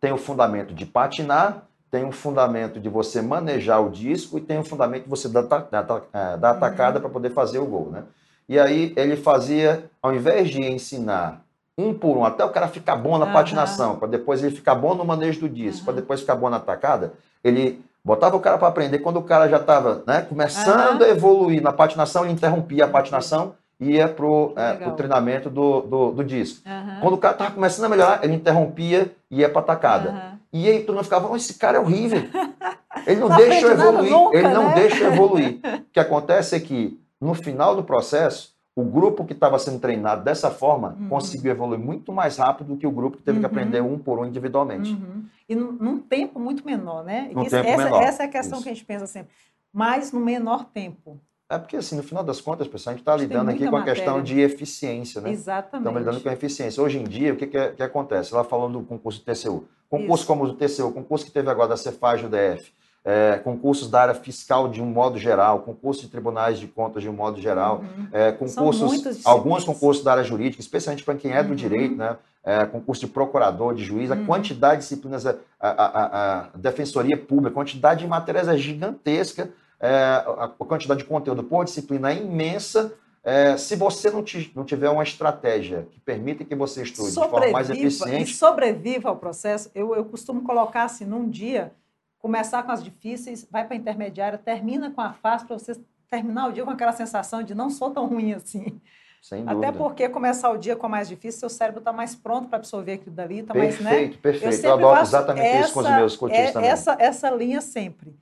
tem o fundamento de patinar, tem o fundamento de você manejar o disco e tem o fundamento de você dar, dar, dar, dar atacada uhum. para poder fazer o gol, né? E aí ele fazia, ao invés de ensinar um por um, até o cara ficar bom na Aham. patinação, para depois ele ficar bom no manejo do disco, para Aham. depois ficar bom na tacada, ele botava o cara para aprender. Quando o cara já estava né, começando a evoluir na patinação, ele interrompia a patinação e ia para o Legal. treinamento do, do, do disco. Quando o cara estava começando a melhorar, ele interrompia e ia para tacada. Aham. E aí todo mundo ficava, "Oh, esse cara é horrível. <laughs> Ele não, Não deixa eu evoluir. nunca, ele não né? deixa eu evoluir. <laughs> O que acontece é que, no final do processo, o grupo que estava sendo treinado dessa forma Uhum. conseguiu evoluir muito mais rápido do que o grupo que teve que Uhum. aprender um por um individualmente. Uhum. E num, num tempo muito menor, né? Num Isso- tempo essa, menor, essa é a questão isso. que a gente pensa sempre. Mas no menor tempo. É porque, assim, no final das contas, pessoal, a gente está lidando aqui com a questão matéria. de eficiência, né? Exatamente. Estamos lidando com a eficiência. Hoje em dia, o que, que, é- que acontece? Ela falou do concurso do TCU. Concurso Isso. como o do TCU, concurso que teve agora da Cefaz do DF, é, concursos da área fiscal de um modo geral, concurso de tribunais de contas de um modo geral, Uhum. é, concursos, alguns concursos da área jurídica, especialmente para quem é do Uhum. direito, né? É, concurso de procurador, de juiz, a Uhum. quantidade de disciplinas, a, a, a- a defensoria pública, a quantidade de matérias é gigantesca, é, a, a quantidade de conteúdo por disciplina é imensa. É, se você não, ti- não tiver uma estratégia que permita que você estude de forma mais Sobreviva- eficiente, E sobreviva ao processo. Eu, eu costumo colocar assim, num dia, começar com as difíceis, vai para a intermediária, termina com a fácil, para você terminar o dia com aquela sensação de não sou tão ruim assim. sem dúvida. Até porque começar o dia com a mais difícil, seu cérebro está mais pronto para absorver aquilo dali, está mais, né? Perfeito, perfeito. Eu, sempre adoto exatamente isso com os essa- meus cotistas é- também. Essa, essa linha sempre.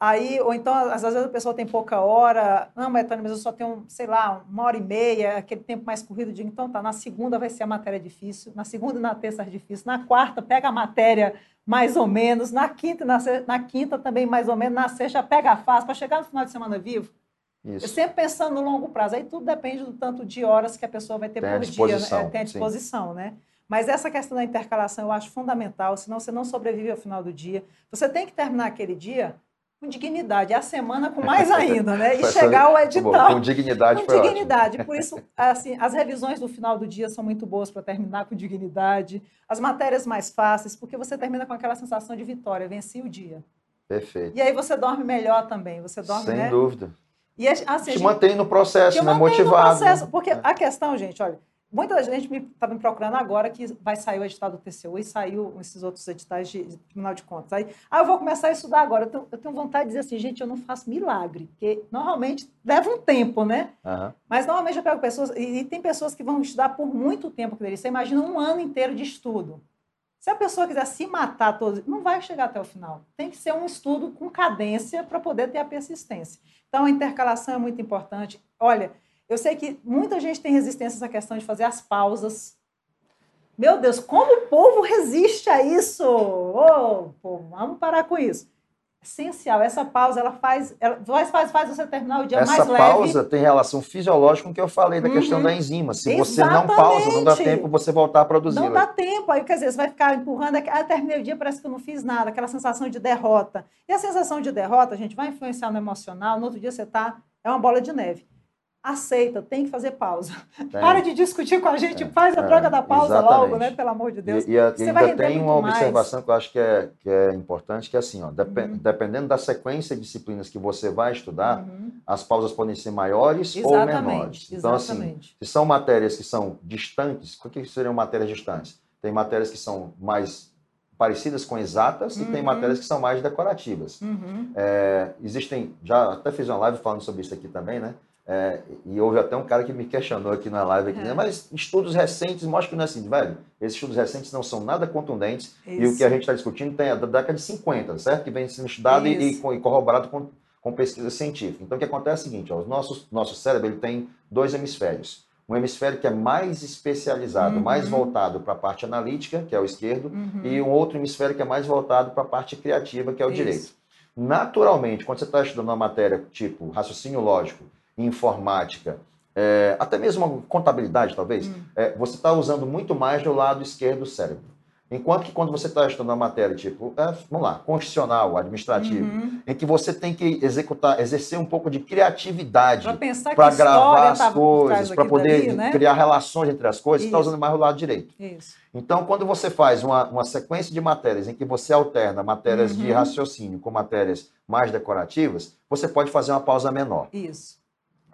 Aí, ou então, às vezes a pessoa tem pouca hora, não, mas, mas eu só tenho, sei lá, uma hora e meia, aquele tempo mais corrido, eu digo, então tá, na segunda vai ser a matéria difícil, na segunda e na terça é difícil, na quarta pega a matéria mais ou menos, na quinta, na, se- na quinta também mais ou menos, na sexta pega fácil, para chegar no final de semana vivo, eu Isso. sempre pensando no longo prazo. Aí tudo depende do tanto de horas que a pessoa vai ter Tem por dia, né? tem à sim. disposição, né? Mas essa questão da intercalação eu acho fundamental, senão você não sobrevive ao final do dia. Você tem que terminar aquele dia com dignidade, e a semana com mais ainda, né? E chegar ao bom, edital com dignidade com foi ótimo. dignidade. Por isso, assim, as revisões do final do dia são muito boas para terminar com dignidade. As matérias mais fáceis, porque você termina com aquela sensação de vitória, venci o dia. Perfeito. E aí você dorme melhor também, você dorme, Sem né? dúvida. E assim, Te gente- mantém no processo, né? mantém no Motivado. processo, porque É. a questão, gente, olha, muita gente está me, tá me procurando agora que vai sair o edital do TCU e saiu esses outros editais de, de Tribunal de Contas. Aí, ah, eu vou começar a estudar agora. Eu tenho, eu tenho vontade de dizer assim, gente, eu não faço milagre, porque normalmente leva um tempo, né? Aham. Mas normalmente eu pego pessoas, e, e tem pessoas que vão estudar por muito tempo. Você imagina um ano inteiro de estudo. Se a pessoa quiser se matar todos, não vai chegar até o final. Tem que ser um estudo com cadência para poder ter a persistência. Então, a intercalação é muito importante. Olha, eu sei que muita gente tem resistência a essa questão de fazer as pausas. Meu Deus, como o povo resiste a isso? Ô, povo, vamos parar com isso. Essencial, essa pausa, ela faz, ela faz, faz, faz você terminar o dia Essa mais leve. pausa tem relação fisiológica com o que eu falei da questão Uhum. da enzima. Se você não pausa, não dá Exatamente. tempo você voltar a produzir. Não dá tempo. Aí, quer dizer, você vai ficar empurrando. Ah, terminei o dia, parece que eu não fiz nada. Aquela sensação de derrota. E a sensação de derrota, gente, vai influenciar no emocional. No outro dia você tá... É uma bola de neve. Aceita, tem que fazer pausa. <laughs> Para de discutir com a gente, É, faz a é, droga da pausa logo, exatamente. né? Pelo amor de Deus. E, e e ainda tem uma mais. observação que eu acho que é, que é importante, que é assim, ó, depe- Uhum. dependendo da sequência de disciplinas que você vai estudar, Uhum. as pausas podem ser maiores ou menores. Exatamente, Então, assim, exatamente. se são matérias que são distantes, o que seriam matérias distantes? Tem matérias que são mais parecidas com exatas e tem Uhum. matérias que são mais decorativas. Uhum. É, existem, já até fiz uma live falando sobre isso aqui também, né? É, e houve até um cara que me questionou aqui na live, aqui, É. né? mas estudos recentes mostram que não é assim, velho. Esses estudos recentes não são nada contundentes e o Isso. que a gente está discutindo tem a da década de 50, certo? Que vem sendo estudado e, Isso. e corroborado com, com pesquisa científica. Então, o que acontece é o seguinte, ó, o nosso, nosso cérebro ele tem dois hemisférios. Um hemisfério que é mais especializado, Uhum. mais voltado para a parte analítica, que é o esquerdo, Uhum. e um outro hemisfério que é mais voltado para a parte criativa, que é o Isso. direito. Naturalmente, quando você está estudando uma matéria tipo raciocínio lógico, informática, é, até mesmo uma contabilidade, talvez, Hum. é, você está usando muito mais do lado esquerdo do cérebro. Enquanto que quando você está estudando uma matéria tipo, é, vamos lá, constitucional, administrativo, Uhum. em que você tem que executar, exercer um pouco de criatividade Para gravar as por trás coisas, para poder dali, né? criar relações entre as coisas, você está usando mais o lado direito. Isso. Então, quando você faz uma, uma sequência de matérias em que você alterna matérias de Uhum. raciocínio com matérias mais decorativas, você pode fazer uma pausa menor. Isso.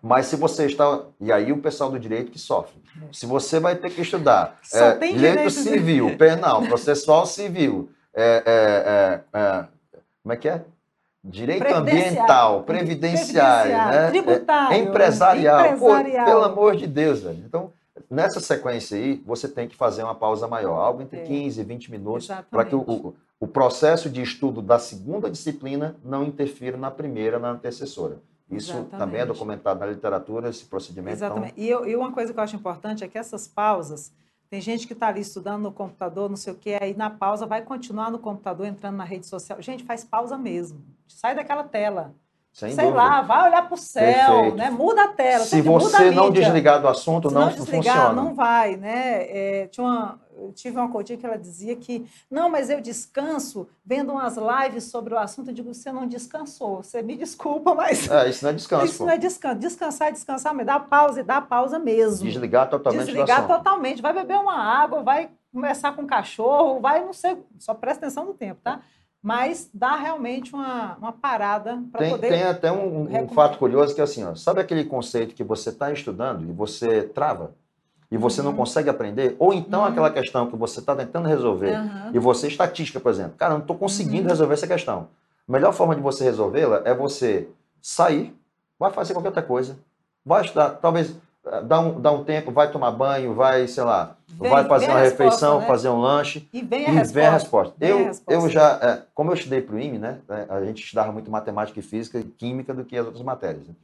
Mas se você está. E aí o pessoal do direito que sofre. É. Se você vai ter que estudar é, direito direito de- civil, penal, processual civil, é, é, é, é, como é que é? Direito Previdenciário. ambiental, previdenciário, né? tributário, empresarial. empresarial. Pô, pelo amor de Deus, velho. Então, nessa sequência aí, você tem que fazer uma pausa maior, algo entre É. 15 e 20 minutos, para que o, o, o processo de estudo da segunda disciplina não interfira na primeira, na antecessora. Isso também é Exatamente. documentado na literatura, esse procedimento. então, Exatamente. E, eu- e uma coisa que eu acho importante é que essas pausas, tem gente que está ali estudando no computador, não sei o quê, aí na pausa vai continuar no computador, entrando na rede social. Gente, faz pausa mesmo. Sai daquela tela. sem Sei dúvida. lá, vai olhar para o céu, Perfeito. né? Muda a tela. Se que você não desligar do assunto, Se não, não desligar, funciona. não vai, né? É, tinha uma, eu tive uma cotinha que ela dizia que, não, mas eu descanso vendo umas lives sobre o assunto. Eu digo, você não descansou, você me desculpa, <laughs> mas É, isso não é descanso. isso pô. não é descanso. Descansar é descansar, mas dá pausa e dá pausa mesmo. Desligar totalmente Desligar totalmente. Vai beber uma água, vai conversar com o cachorro, vai, não sei, só presta atenção no tempo, tá? Mas dá realmente uma, uma parada para Tem, poder. tem até um, um fato curioso que é assim, ó, sabe aquele conceito que você está estudando e você trava e você não Uhum. consegue aprender? Ou então Uhum. aquela questão que você está tentando resolver Aham. e você, estatística, por exemplo, cara, eu não estou conseguindo Uhum. resolver essa questão. A melhor forma de você resolvê-la é você sair, vai fazer qualquer outra coisa, vai estudar, talvez eh, dá um, dá um tempo, vai tomar banho, vai, sei lá, Vem- vai fazer a uma resposta, refeição, né? fazer um lanche, E vem a e resposta. vem a resposta. Vem a Eu, resposta. eu já, é, como eu estudei para o IME, né, é, a gente estudava muito matemática e física e química do que as outras matérias. né.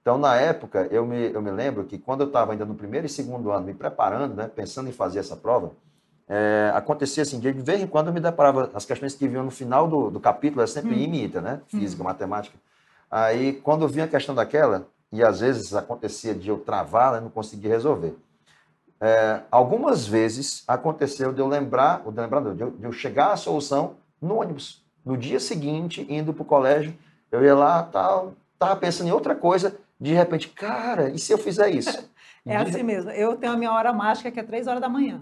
Então, na época, eu me, eu me lembro que quando eu estava ainda no primeiro e segundo ano, me preparando, né, pensando em fazer essa prova, é, acontecia assim, de vez em quando eu me deparava, as questões que vinham no final do, do capítulo, era sempre Hum. IME e ITA, né, física, matemática. Aí, quando vinha a questão daquela, e às vezes acontecia de eu travar, né, não conseguir resolver. É, algumas vezes aconteceu de eu lembrar, de, lembrar não, de, eu, de eu chegar à solução no ônibus. No dia seguinte, indo para o colégio, eu ia lá, tal, tava pensando em outra coisa, de repente, cara, e se eu fizer isso? <laughs> É assim mesmo. Eu tenho a minha hora mágica, que é três horas da manhã.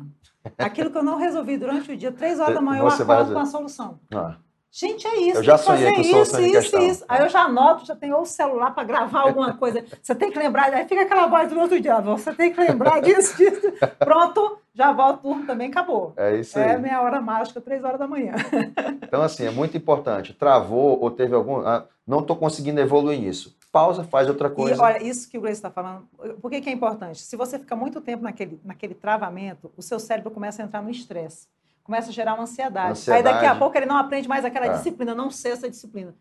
Aquilo que eu não resolvi durante o dia, três horas da <laughs> manhã, eu Você vai acordo com a solução. Ah, Gente, é isso. Eu já que sonhei com isso, questão. isso, isso. Aí eu já anoto, já tenho o celular para gravar alguma <laughs> coisa. Você tem que lembrar, aí fica aquela voz do outro dia. Você tem que lembrar disso, disso. Pronto, já volta o turno também, acabou. é isso aí. É minha hora mágica, três horas da manhã. Então, assim, é muito importante. Travou ou teve algum. ah, não estou conseguindo evoluir nisso. Pausa, faz outra E coisa. olha, isso que o Gleice está falando, por que, que é importante? Se você fica muito tempo naquele, naquele travamento, o seu cérebro começa a entrar no estresse, começa a gerar uma ansiedade. Ansiedade. Aí daqui a pouco ele não aprende mais aquela É. disciplina, não sei essa disciplina.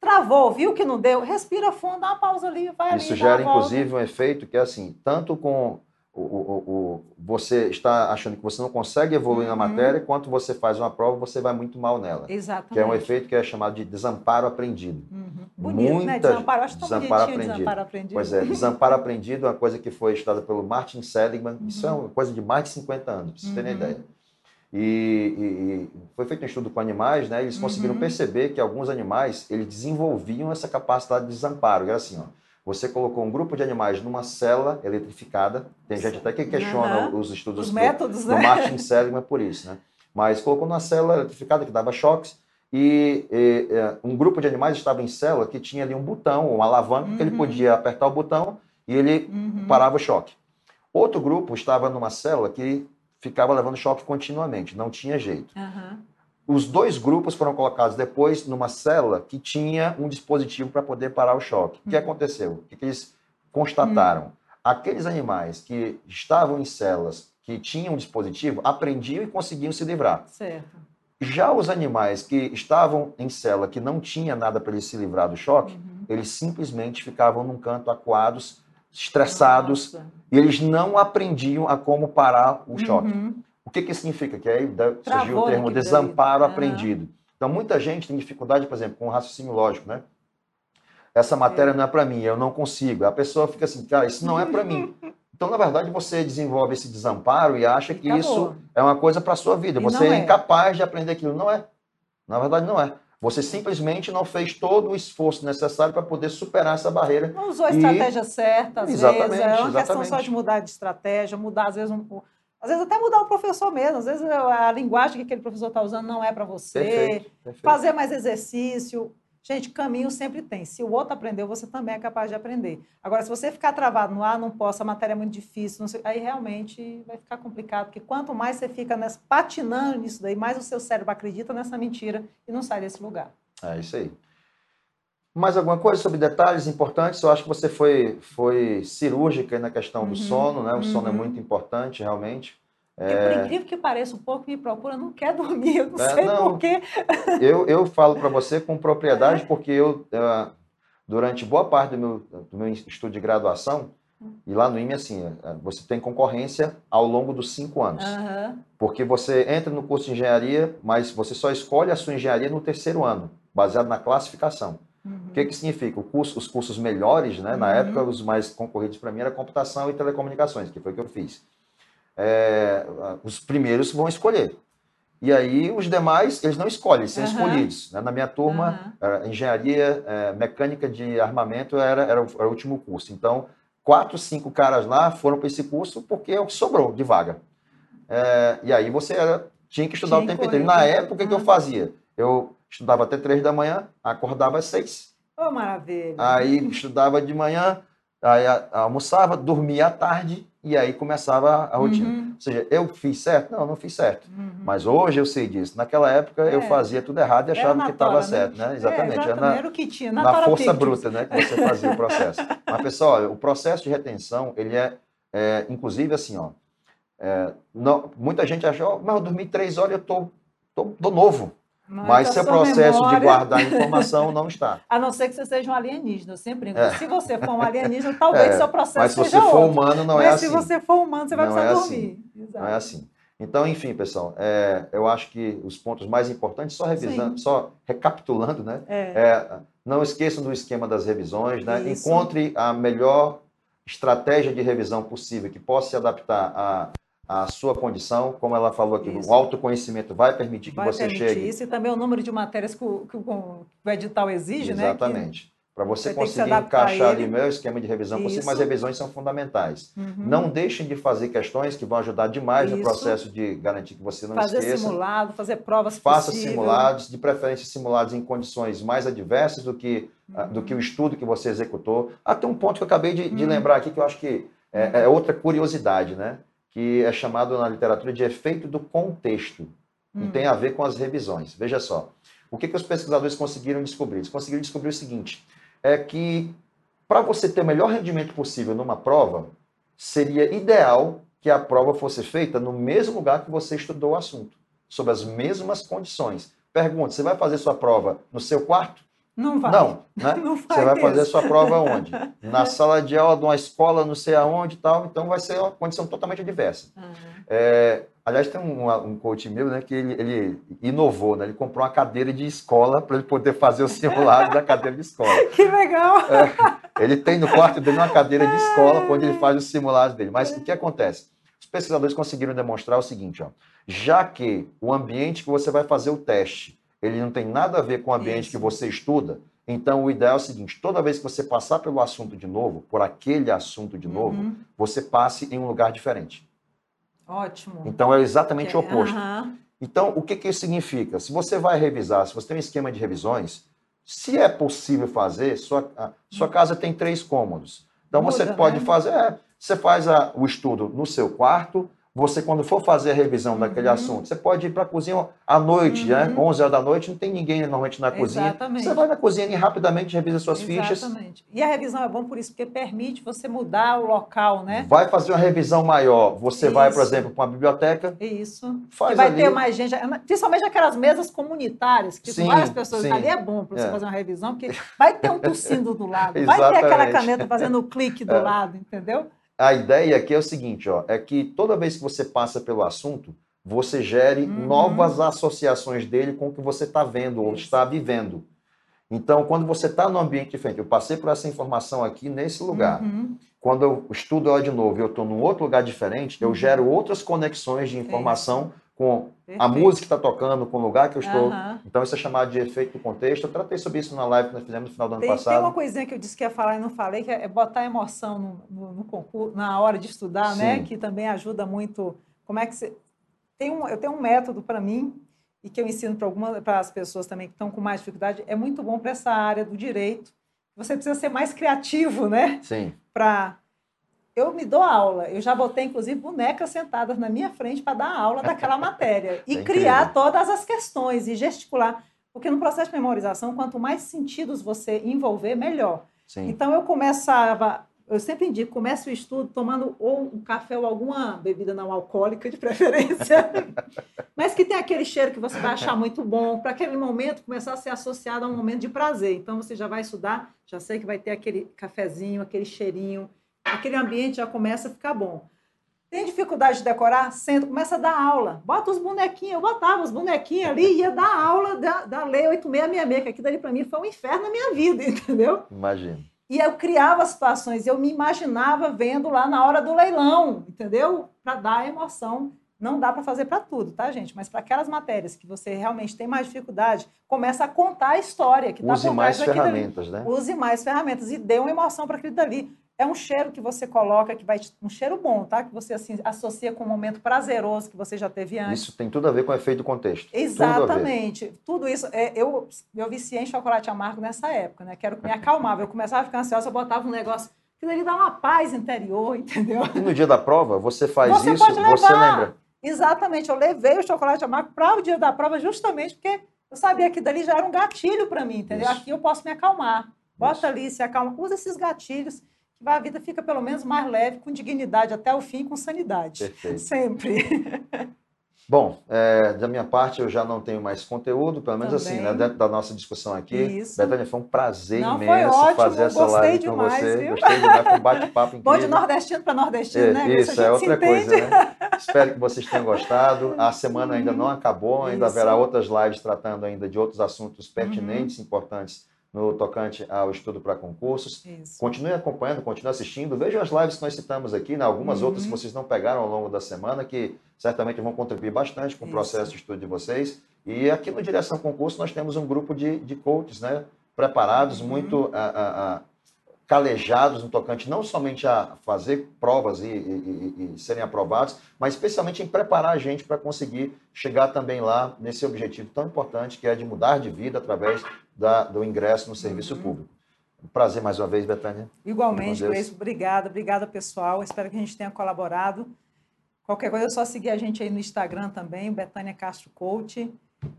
Travou, viu que não deu, respira fundo, dá uma pausa ali, vai ali. Isso gera, inclusive, um efeito que é assim, tanto com o, o- o- você está achando que você não consegue evoluir na Uhum. matéria, quanto você faz uma prova, você vai muito mal nela. Exatamente. Que é um efeito que é chamado de desamparo aprendido. Uhum. Bonito, né? Muita- Desamparo, eu acho tão desamparo aprendido. desamparo aprendido. Pois é, desamparo aprendido é uma coisa que foi estudada pelo Martin Seligman. Isso é Uhum. uma coisa de mais de 50 anos, para vocês terem Uhum. ideia. E, e- e foi feito um estudo com animais, né? Eles conseguiram Uhum. perceber que alguns animais eles desenvolviam essa capacidade de desamparo. Era assim, ó. Você colocou um grupo de animais numa cela eletrificada. Tem gente até que questiona Aham. os estudos Os do- métodos, do né? Martin Seligman por isso, né? Mas colocou numa célula eletrificada que dava choques e, e, é, um grupo de animais estava em célula que tinha ali um botão, uma alavanca que ele Uhum. podia apertar o botão e ele Uhum. parava o choque. Outro grupo estava numa célula que ficava levando choque continuamente, não tinha jeito. Aham. Os dois grupos foram colocados depois numa célula que tinha um dispositivo para poder parar o choque. O que Uhum. aconteceu? O que, que eles constataram? Aqueles animais que estavam em células que tinham um dispositivo aprendiam e conseguiam se livrar. Certo. Já os animais que estavam em célula que não tinha nada para eles se livrar do choque, Uhum. eles simplesmente ficavam num canto acuados, estressados, Nossa. e eles não aprendiam a como parar o choque. Uhum. O que, que significa? Que aí surgiu Travou o termo naquilo desamparo aprendido. Então, muita gente tem dificuldade, por exemplo, com o raciocínio lógico, né? Essa matéria não é para mim, eu não consigo. A pessoa fica assim, cara, isso não é para mim. <laughs> Então, na verdade, você desenvolve esse desamparo e acha que Acabou. isso é uma coisa para a sua vida. E Você é é. incapaz de aprender aquilo. Não é. Na verdade, não é. Você simplesmente não fez todo o esforço necessário para poder superar essa barreira. Não usou a E- estratégia certa, às Exatamente, vezes. É uma questão só exatamente. de mudar de estratégia, mudar, às vezes, um, pouco- às vezes até mudar o professor mesmo. Às vezes a linguagem que aquele professor está usando não é para você. Perfeito. perfeito. Fazer mais exercício. Gente, caminho sempre tem. Se o outro aprendeu, você também é capaz de aprender. Agora, se você ficar travado no ar, não posso, a matéria é muito difícil, sei, aí realmente vai ficar complicado, porque quanto mais você fica nessa, patinando nisso daí, mais o seu cérebro acredita nessa mentira e não sai desse lugar. É isso aí. Mais alguma coisa sobre detalhes importantes? Eu acho que você foi, foi cirúrgica na questão do uhum, sono, né? O uhum. sono é uhum. muito importante, realmente. Porque, é... por incrível que pareça, um pouco me procura, não quer dormir, eu não é, sei não, porquê. Eu, eu <laughs> falo para você com propriedade, porque eu, uh, durante boa parte do meu, do meu estudo de graduação, e lá no IME, assim, é, você tem concorrência ao longo dos cinco anos. Uhum. Porque você entra no curso de engenharia, mas você só escolhe a sua engenharia no terceiro ano, baseado na classificação. Uhum. O que, que significa? Curso, os cursos melhores, né? Na uhum. época, os mais concorridos para mim era computação e telecomunicações, que foi o que eu fiz é, os primeiros vão escolher. E aí os demais, eles não escolhem, são uhum. escolhidos. Né? Na minha turma, engenharia é, mecânica de armamento era, era, o, era o último curso. Então, quatro, cinco caras lá foram para esse curso porque é o que sobrou de vaga. É, e aí você era, tinha que estudar tinha o tempo inteiro. Na época, o que eu fazia? Eu estudava até três da manhã, acordava às seis. Oh, maravilha! Aí estudava de manhã, aí almoçava, dormia à tarde e aí começava a rotina. Uhum. Ou seja, eu fiz certo? Não, não fiz certo. Uhum. Mas hoje eu sei disso. Naquela época é. eu fazia tudo errado e achava que estava né? certo, né? Exatamente. É, exatamente. Era, na, o que tinha. Na, na força bruta, né? Que você fazia o processo. <laughs> Mas, pessoal, o processo de retenção, ele é, é inclusive assim, ó. É, não, muita gente acha, oh, mas eu dormi três horas e eu tô, tô, tô novo. Mas seu processo memória... de guardar informação não está. <laughs> A não ser que você seja um alienígena, eu sempre digo. É. Se você for um alienígena, talvez é. seu processo Mas se você for outro. humano, não Mas é assim. Mas se você for humano, você vai não precisar é dormir. Assim. Não é assim. Então, enfim, pessoal, é, eu acho que os pontos mais importantes, só revisando, Sim. só recapitulando, né? É. é. não esqueçam do esquema das revisões, né? Encontre a melhor estratégia de revisão possível que possa se adaptar a a sua condição, como ela falou aqui, isso. o autoconhecimento vai permitir que vai você permitir chegue. Isso e também o número de matérias que o, que o, o edital exige, Exatamente. né? Exatamente. Para você, você conseguir encaixar ali o meu esquema de revisão possível, mas revisões são fundamentais. Uhum. Não deixem de fazer questões que vão ajudar demais Isso. no processo de garantir que você não fazer esqueça. Fazer simulado, fazer provas Faça possível. simulados, de preferência simulados em condições mais adversas do que, uhum. do que o estudo que você executou. Até um ponto que eu acabei de, de uhum. lembrar aqui, que eu acho que é, é outra curiosidade, né? Que é chamado na literatura de efeito do contexto, hum. e tem a ver com as revisões. Veja só, o que, que os pesquisadores conseguiram descobrir? Eles conseguiram descobrir o seguinte, é que para você ter o melhor rendimento possível numa prova, seria ideal que a prova fosse feita no mesmo lugar que você estudou o assunto, sob as mesmas condições. Pergunta, você vai fazer sua prova no seu quarto? Não vai. Não, né? <laughs> Não Você vai fazer a sua prova onde? <laughs> Na sala de aula de uma escola, não sei aonde e tal. Então vai ser uma condição totalmente diversa. Uhum. É, aliás, tem um, um coach meu né, que ele, ele, inovou, né? Ele comprou uma cadeira de escola para ele poder fazer o simulado da cadeira de escola. <laughs> Que legal! É, ele tem no quarto dele uma cadeira de escola onde ele faz os simulados dele. Mas o que acontece? Os pesquisadores conseguiram demonstrar o seguinte, ó, já que o ambiente que você vai fazer o teste ele não tem nada a ver com o ambiente Isso. que você estuda. Então, o ideal é o seguinte: toda vez que você passar pelo assunto de novo, por aquele assunto de novo, uhum. você passe em um lugar diferente. Ótimo. Então, é exatamente o oposto. Uhum. Então, o que, que isso significa? Se você vai revisar, se você tem um esquema de revisões, se é possível fazer, sua, sua hum. casa tem três cômodos. Então, Muda, você pode né? fazer, é, você faz a, o estudo no seu quarto, você, quando for fazer a revisão uhum. daquele assunto, você pode ir para a cozinha à noite, né? uhum. né? 11 horas da noite, não tem ninguém normalmente na cozinha. Exatamente. Você vai na cozinha e rapidamente revisa suas Exatamente. fichas. Exatamente. E a revisão é bom por isso, porque permite você mudar o local, né? Vai fazer uma revisão maior. Você isso. vai, por exemplo, para uma biblioteca. Isso. Faz que vai ali. ter mais gente, principalmente aquelas mesas comunitárias, que sim, várias pessoas. Sim. Ali é bom para você é. fazer uma revisão, porque vai ter um tossindo do lado, vai ter aquela <laughs> caneta fazendo o clique do é. lado, entendeu? A ideia aqui é o seguinte, ó, é que toda vez que você passa pelo assunto, você gere uhum. novas associações dele com o que você está vendo ou está vivendo. Então, quando você está no ambiente diferente, eu passei por essa informação aqui nesse lugar. Uhum. Quando eu estudo ela de novo e eu estou num outro lugar diferente, eu uhum. gero outras conexões de informação com Perfeito. a música está tocando, com o lugar que eu estou. Uhum. Então, isso é chamado de efeito do contexto. Eu tratei sobre isso na live que nós fizemos no final do ano tem, passado. Tem uma coisinha que eu disse que ia falar e não falei, que é botar emoção no, no, no concurso, na hora de estudar, né? Sim. né? Que também ajuda muito. Como é que você. Tem um, eu tenho um método para mim, e que eu ensino para as pessoas também que estão com mais dificuldade, é muito bom para essa área do direito. Você precisa ser mais criativo, né? Sim. Para eu me dou aula. Eu já botei, inclusive, bonecas sentadas na minha frente para dar aula daquela <laughs> matéria. E é criar todas as questões e gesticular. Porque no processo de memorização, quanto mais sentidos você envolver, melhor. Sim. Então, eu começava eu sempre indico, comece o estudo tomando ou um café ou alguma bebida não alcoólica, de <laughs> preferência, mas que tem aquele cheiro que você vai achar muito bom, para aquele momento começar a ser associado a um momento de prazer. Então, você já vai estudar, já sei que vai ter aquele cafezinho, aquele cheirinho, aquele ambiente já começa a ficar bom. Tem dificuldade de decorar? Senta, começa a dar aula. Bota os bonequinhos. Eu botava os bonequinhos ali e ia dar aula da, da Lei 8666, que aquilo ali para mim foi um inferno na minha vida, <laughs> entendeu? Imagina. E eu criava situações, eu me imaginava vendo lá na hora do leilão, entendeu? Para dar emoção. Não dá para fazer para tudo, tá, gente? Mas para aquelas matérias que você realmente tem mais dificuldade, começa a contar a história. Que tá Use mais ferramentas, né? Use mais ferramentas e dê uma emoção para aquilo dali é um cheiro que você coloca, que vai um cheiro bom, tá? Que você assim, associa com um momento prazeroso que você já teve antes. Isso tem tudo a ver com o efeito do contexto. Exatamente. Tudo, tudo isso. É, eu, eu viciei em chocolate amargo nessa época, né? Quero que me acalmava. Eu começava a ficar ansiosa, eu botava um negócio. que ele dá uma paz interior, <laughs> entendeu? E no dia da prova, você faz você isso, você lembra? Exatamente. Eu levei o chocolate amargo para o dia da prova justamente porque eu sabia que dali já era um gatilho para mim, entendeu? Isso. Aqui eu posso me acalmar. Bota isso. ali, se acalma. Usa esses gatilhos que a vida fica pelo menos mais leve, com dignidade até o fim, com sanidade. Perfeito. Sempre. <laughs> Bom, é, da minha parte eu já não tenho mais conteúdo, pelo menos Também. assim, né, dentro da nossa discussão aqui. Isso. Betânia, foi um prazer não, imenso ótimo, fazer essa live demais, com você. Viu? Gostei demais, foi um bate-papo incrível. <laughs> Bom de nordestino para nordestino, é, né? Isso, é outra coisa, né? Espero que vocês tenham gostado. A <laughs> semana ainda não acabou, ainda isso. haverá outras lives tratando ainda de outros assuntos pertinentes, uhum. importantes no tocante ao estudo para concursos. Isso. Continue acompanhando, continue assistindo. Vejam as lives que nós citamos aqui, né? algumas uhum. outras que vocês não pegaram ao longo da semana, que certamente vão contribuir bastante com o processo de estudo de vocês. E aqui no Direção Concurso nós temos um grupo de, de coaches né? preparados, uhum. muito a, a, a, calejados no tocante não somente a fazer provas e, e, e, serem aprovados, mas especialmente em preparar a gente para conseguir chegar também lá nesse objetivo tão importante que é de mudar de vida através da, do ingresso no serviço uhum. público. Um prazer mais uma vez, Betânia. Igualmente, Gleice. Obrigada, obrigada, pessoal. Espero que a gente tenha colaborado. Qualquer coisa é só seguir a gente aí no Instagram também, Betânia Castro Coach.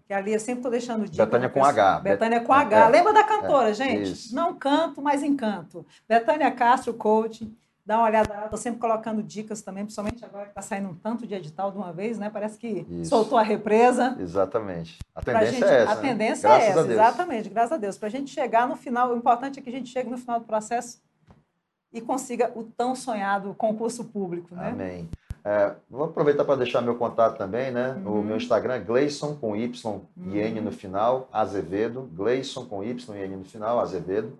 Que ali eu sempre estou deixando dica. Betânia com H. Betânia com H. É, Lembra da cantora, é, gente? Isso. Não canto, mas encanto. Betânia Castro Coach. Dá uma olhada lá, estou sempre colocando dicas também, principalmente agora que está saindo um tanto de edital de uma vez, né? Parece que Isso. soltou a represa. Exatamente. A tendência gente, é essa. A né? tendência é essa, exatamente, graças a Deus. Para a gente chegar no final, o importante é que a gente chegue no final do processo e consiga o tão sonhado concurso público, né? Amém. É, vou aproveitar para deixar meu contato também, né? Uhum. O meu Instagram é Gleison com Y e N no final, Azevedo. Gleison com Y e N no final, Azevedo.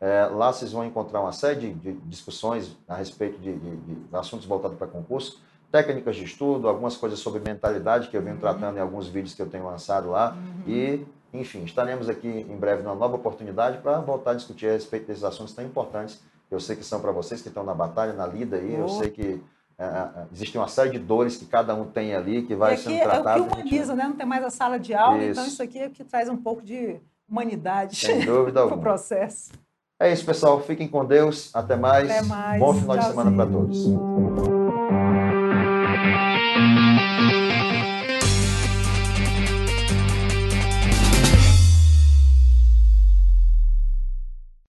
É, lá vocês vão encontrar uma série de, de discussões a respeito de, de, de assuntos voltados para concurso, técnicas de estudo, algumas coisas sobre mentalidade que eu venho uhum. tratando em alguns vídeos que eu tenho lançado lá. Uhum. E, enfim, estaremos aqui em breve numa nova oportunidade para voltar a discutir a respeito desses assuntos tão importantes. Eu sei que são para vocês que estão na batalha, na lida aí. Oh. Eu sei que é, é, existe uma série de dores que cada um tem ali que vai sendo tratado. É o que humaniza, né? Não tem mais a sala de aula, então isso. então isso aqui é que traz um pouco de humanidade para <laughs> o processo. É isso, pessoal. Fiquem com Deus. Até mais. Até mais. Bom final Tchauzinho. de semana para todos.